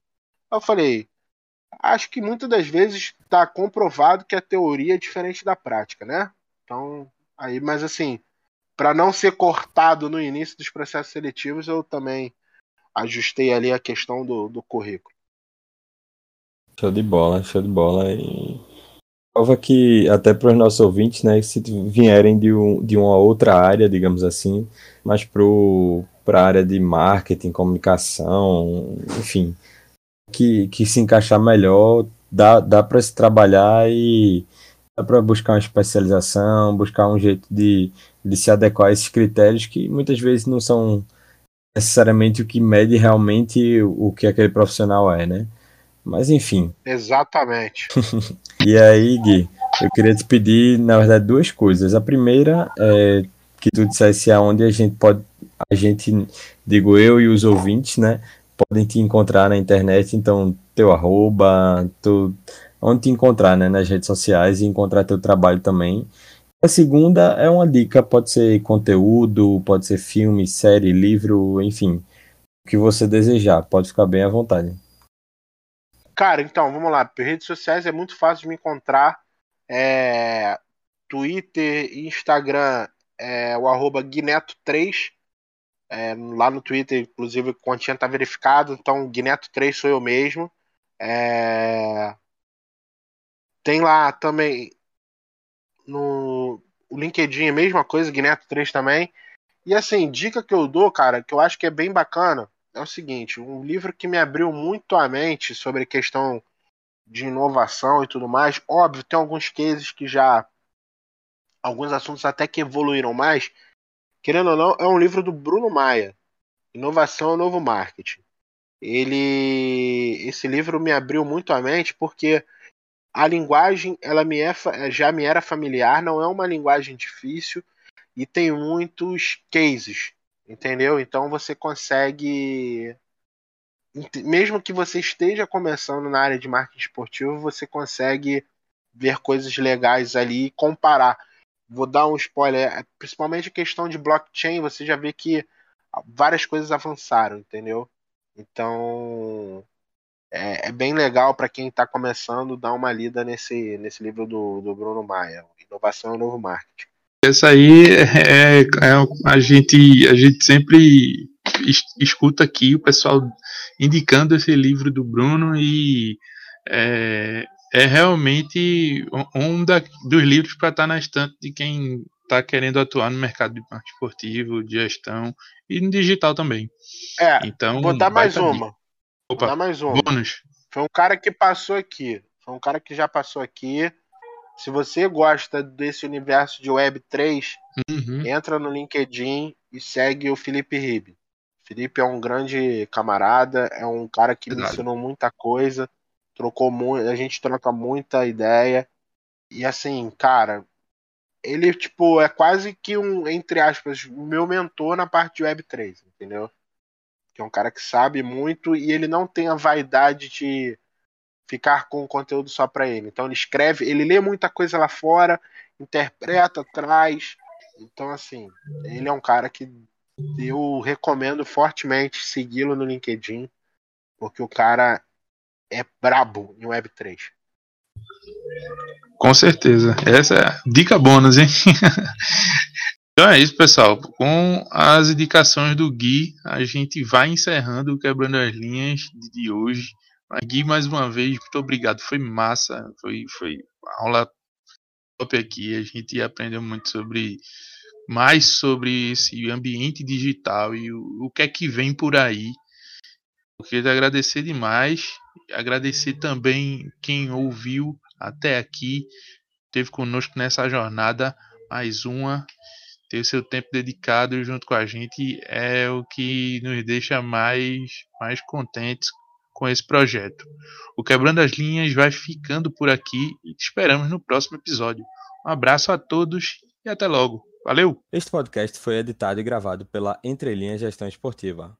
Eu falei, acho que muitas das vezes está comprovado que a teoria é diferente da prática, né? Então, aí, mas assim, para não ser cortado no início dos processos seletivos, eu também ajustei ali a questão do, do currículo. Show de bola, show de bola. E prova que, até para os nossos ouvintes, né, se vierem de, um, de uma outra área, digamos assim, mas para a área de marketing, comunicação, enfim, que, que se encaixar melhor, dá, dá para se trabalhar e dá para buscar uma especialização, buscar um jeito de, de se adequar a esses critérios que muitas vezes não são necessariamente o que mede realmente o que aquele profissional é, né? Mas enfim. Exatamente. e aí, Gui, eu queria te pedir, na verdade, duas coisas. A primeira é que tu dissesse aonde a gente pode, a gente, digo eu e os ouvintes, né, podem te encontrar na internet, então teu arroba, tu, onde te encontrar, né, nas redes sociais e encontrar teu trabalho também. A segunda é uma dica, pode ser conteúdo, pode ser filme, série, livro, enfim, o que você desejar, pode ficar bem à vontade. Cara, então, vamos lá, redes sociais é muito fácil de me encontrar, é, Twitter, Instagram, é, o arroba Guineto3, é, lá no Twitter, inclusive, o continha está verificado, então Guineto3 sou eu mesmo. É... Tem lá também no o LinkedIn, a mesma coisa, Guineto3 também. E assim, dica que eu dou, cara, que eu acho que é bem bacana, é o seguinte: um livro que me abriu muito a mente sobre questão de inovação e tudo mais. Óbvio, tem alguns cases que já. Alguns assuntos até que evoluíram mais, querendo ou não, é um livro do Bruno Maia, Inovação é Novo Marketing. Ele, esse livro me abriu muito a mente porque a linguagem ela me é, já me era familiar, não é uma linguagem difícil e tem muitos cases, entendeu? Então você consegue, mesmo que você esteja começando na área de marketing esportivo, você consegue ver coisas legais ali e comparar. Vou dar um spoiler, principalmente a questão de blockchain, você já vê que várias coisas avançaram, entendeu? Então é, é bem legal para quem está começando dar uma lida nesse, nesse livro do, do Bruno Maia, Inovação e Novo Marketing. Essa aí é, é, é, a gente a gente sempre escuta aqui o pessoal indicando esse livro do Bruno e é, é realmente um da, dos livros para estar tá na estante de quem está querendo atuar no mercado de marketing esportivo, de gestão e no digital também. É, então, vou dar mais uma. Opa, vou dar mais uma. Bônus. Foi um cara que passou aqui. Foi um cara que já passou aqui. Se você gosta desse universo de Web3, uhum. entra no LinkedIn e segue o Felipe Ribe. Felipe é um grande camarada, é um cara que Verdade. me ensinou muita coisa trocou muito, a gente troca muita ideia. E assim, cara, ele tipo é quase que um entre aspas meu mentor na parte de Web3, entendeu? Que é um cara que sabe muito e ele não tem a vaidade de ficar com o conteúdo só para ele. Então ele escreve, ele lê muita coisa lá fora, interpreta, traz. Então assim, ele é um cara que eu recomendo fortemente segui-lo no LinkedIn, porque o cara é brabo em Web3. Com certeza. Essa é a dica bônus, hein? Então é isso, pessoal. Com as indicações do Gui, a gente vai encerrando o Quebrando as Linhas de hoje. Mas, Gui, mais uma vez, muito obrigado. Foi massa. Foi, foi aula top aqui. A gente aprendeu muito sobre mais sobre esse ambiente digital e o, o que é que vem por aí. Eu queria agradecer demais. Agradecer também quem ouviu até aqui, teve conosco nessa jornada mais uma ter seu tempo dedicado junto com a gente é o que nos deixa mais, mais contentes com esse projeto. O Quebrando as Linhas vai ficando por aqui e te esperamos no próximo episódio. Um abraço a todos e até logo. Valeu! Este podcast foi editado e gravado pela Entrelinhas Gestão Esportiva.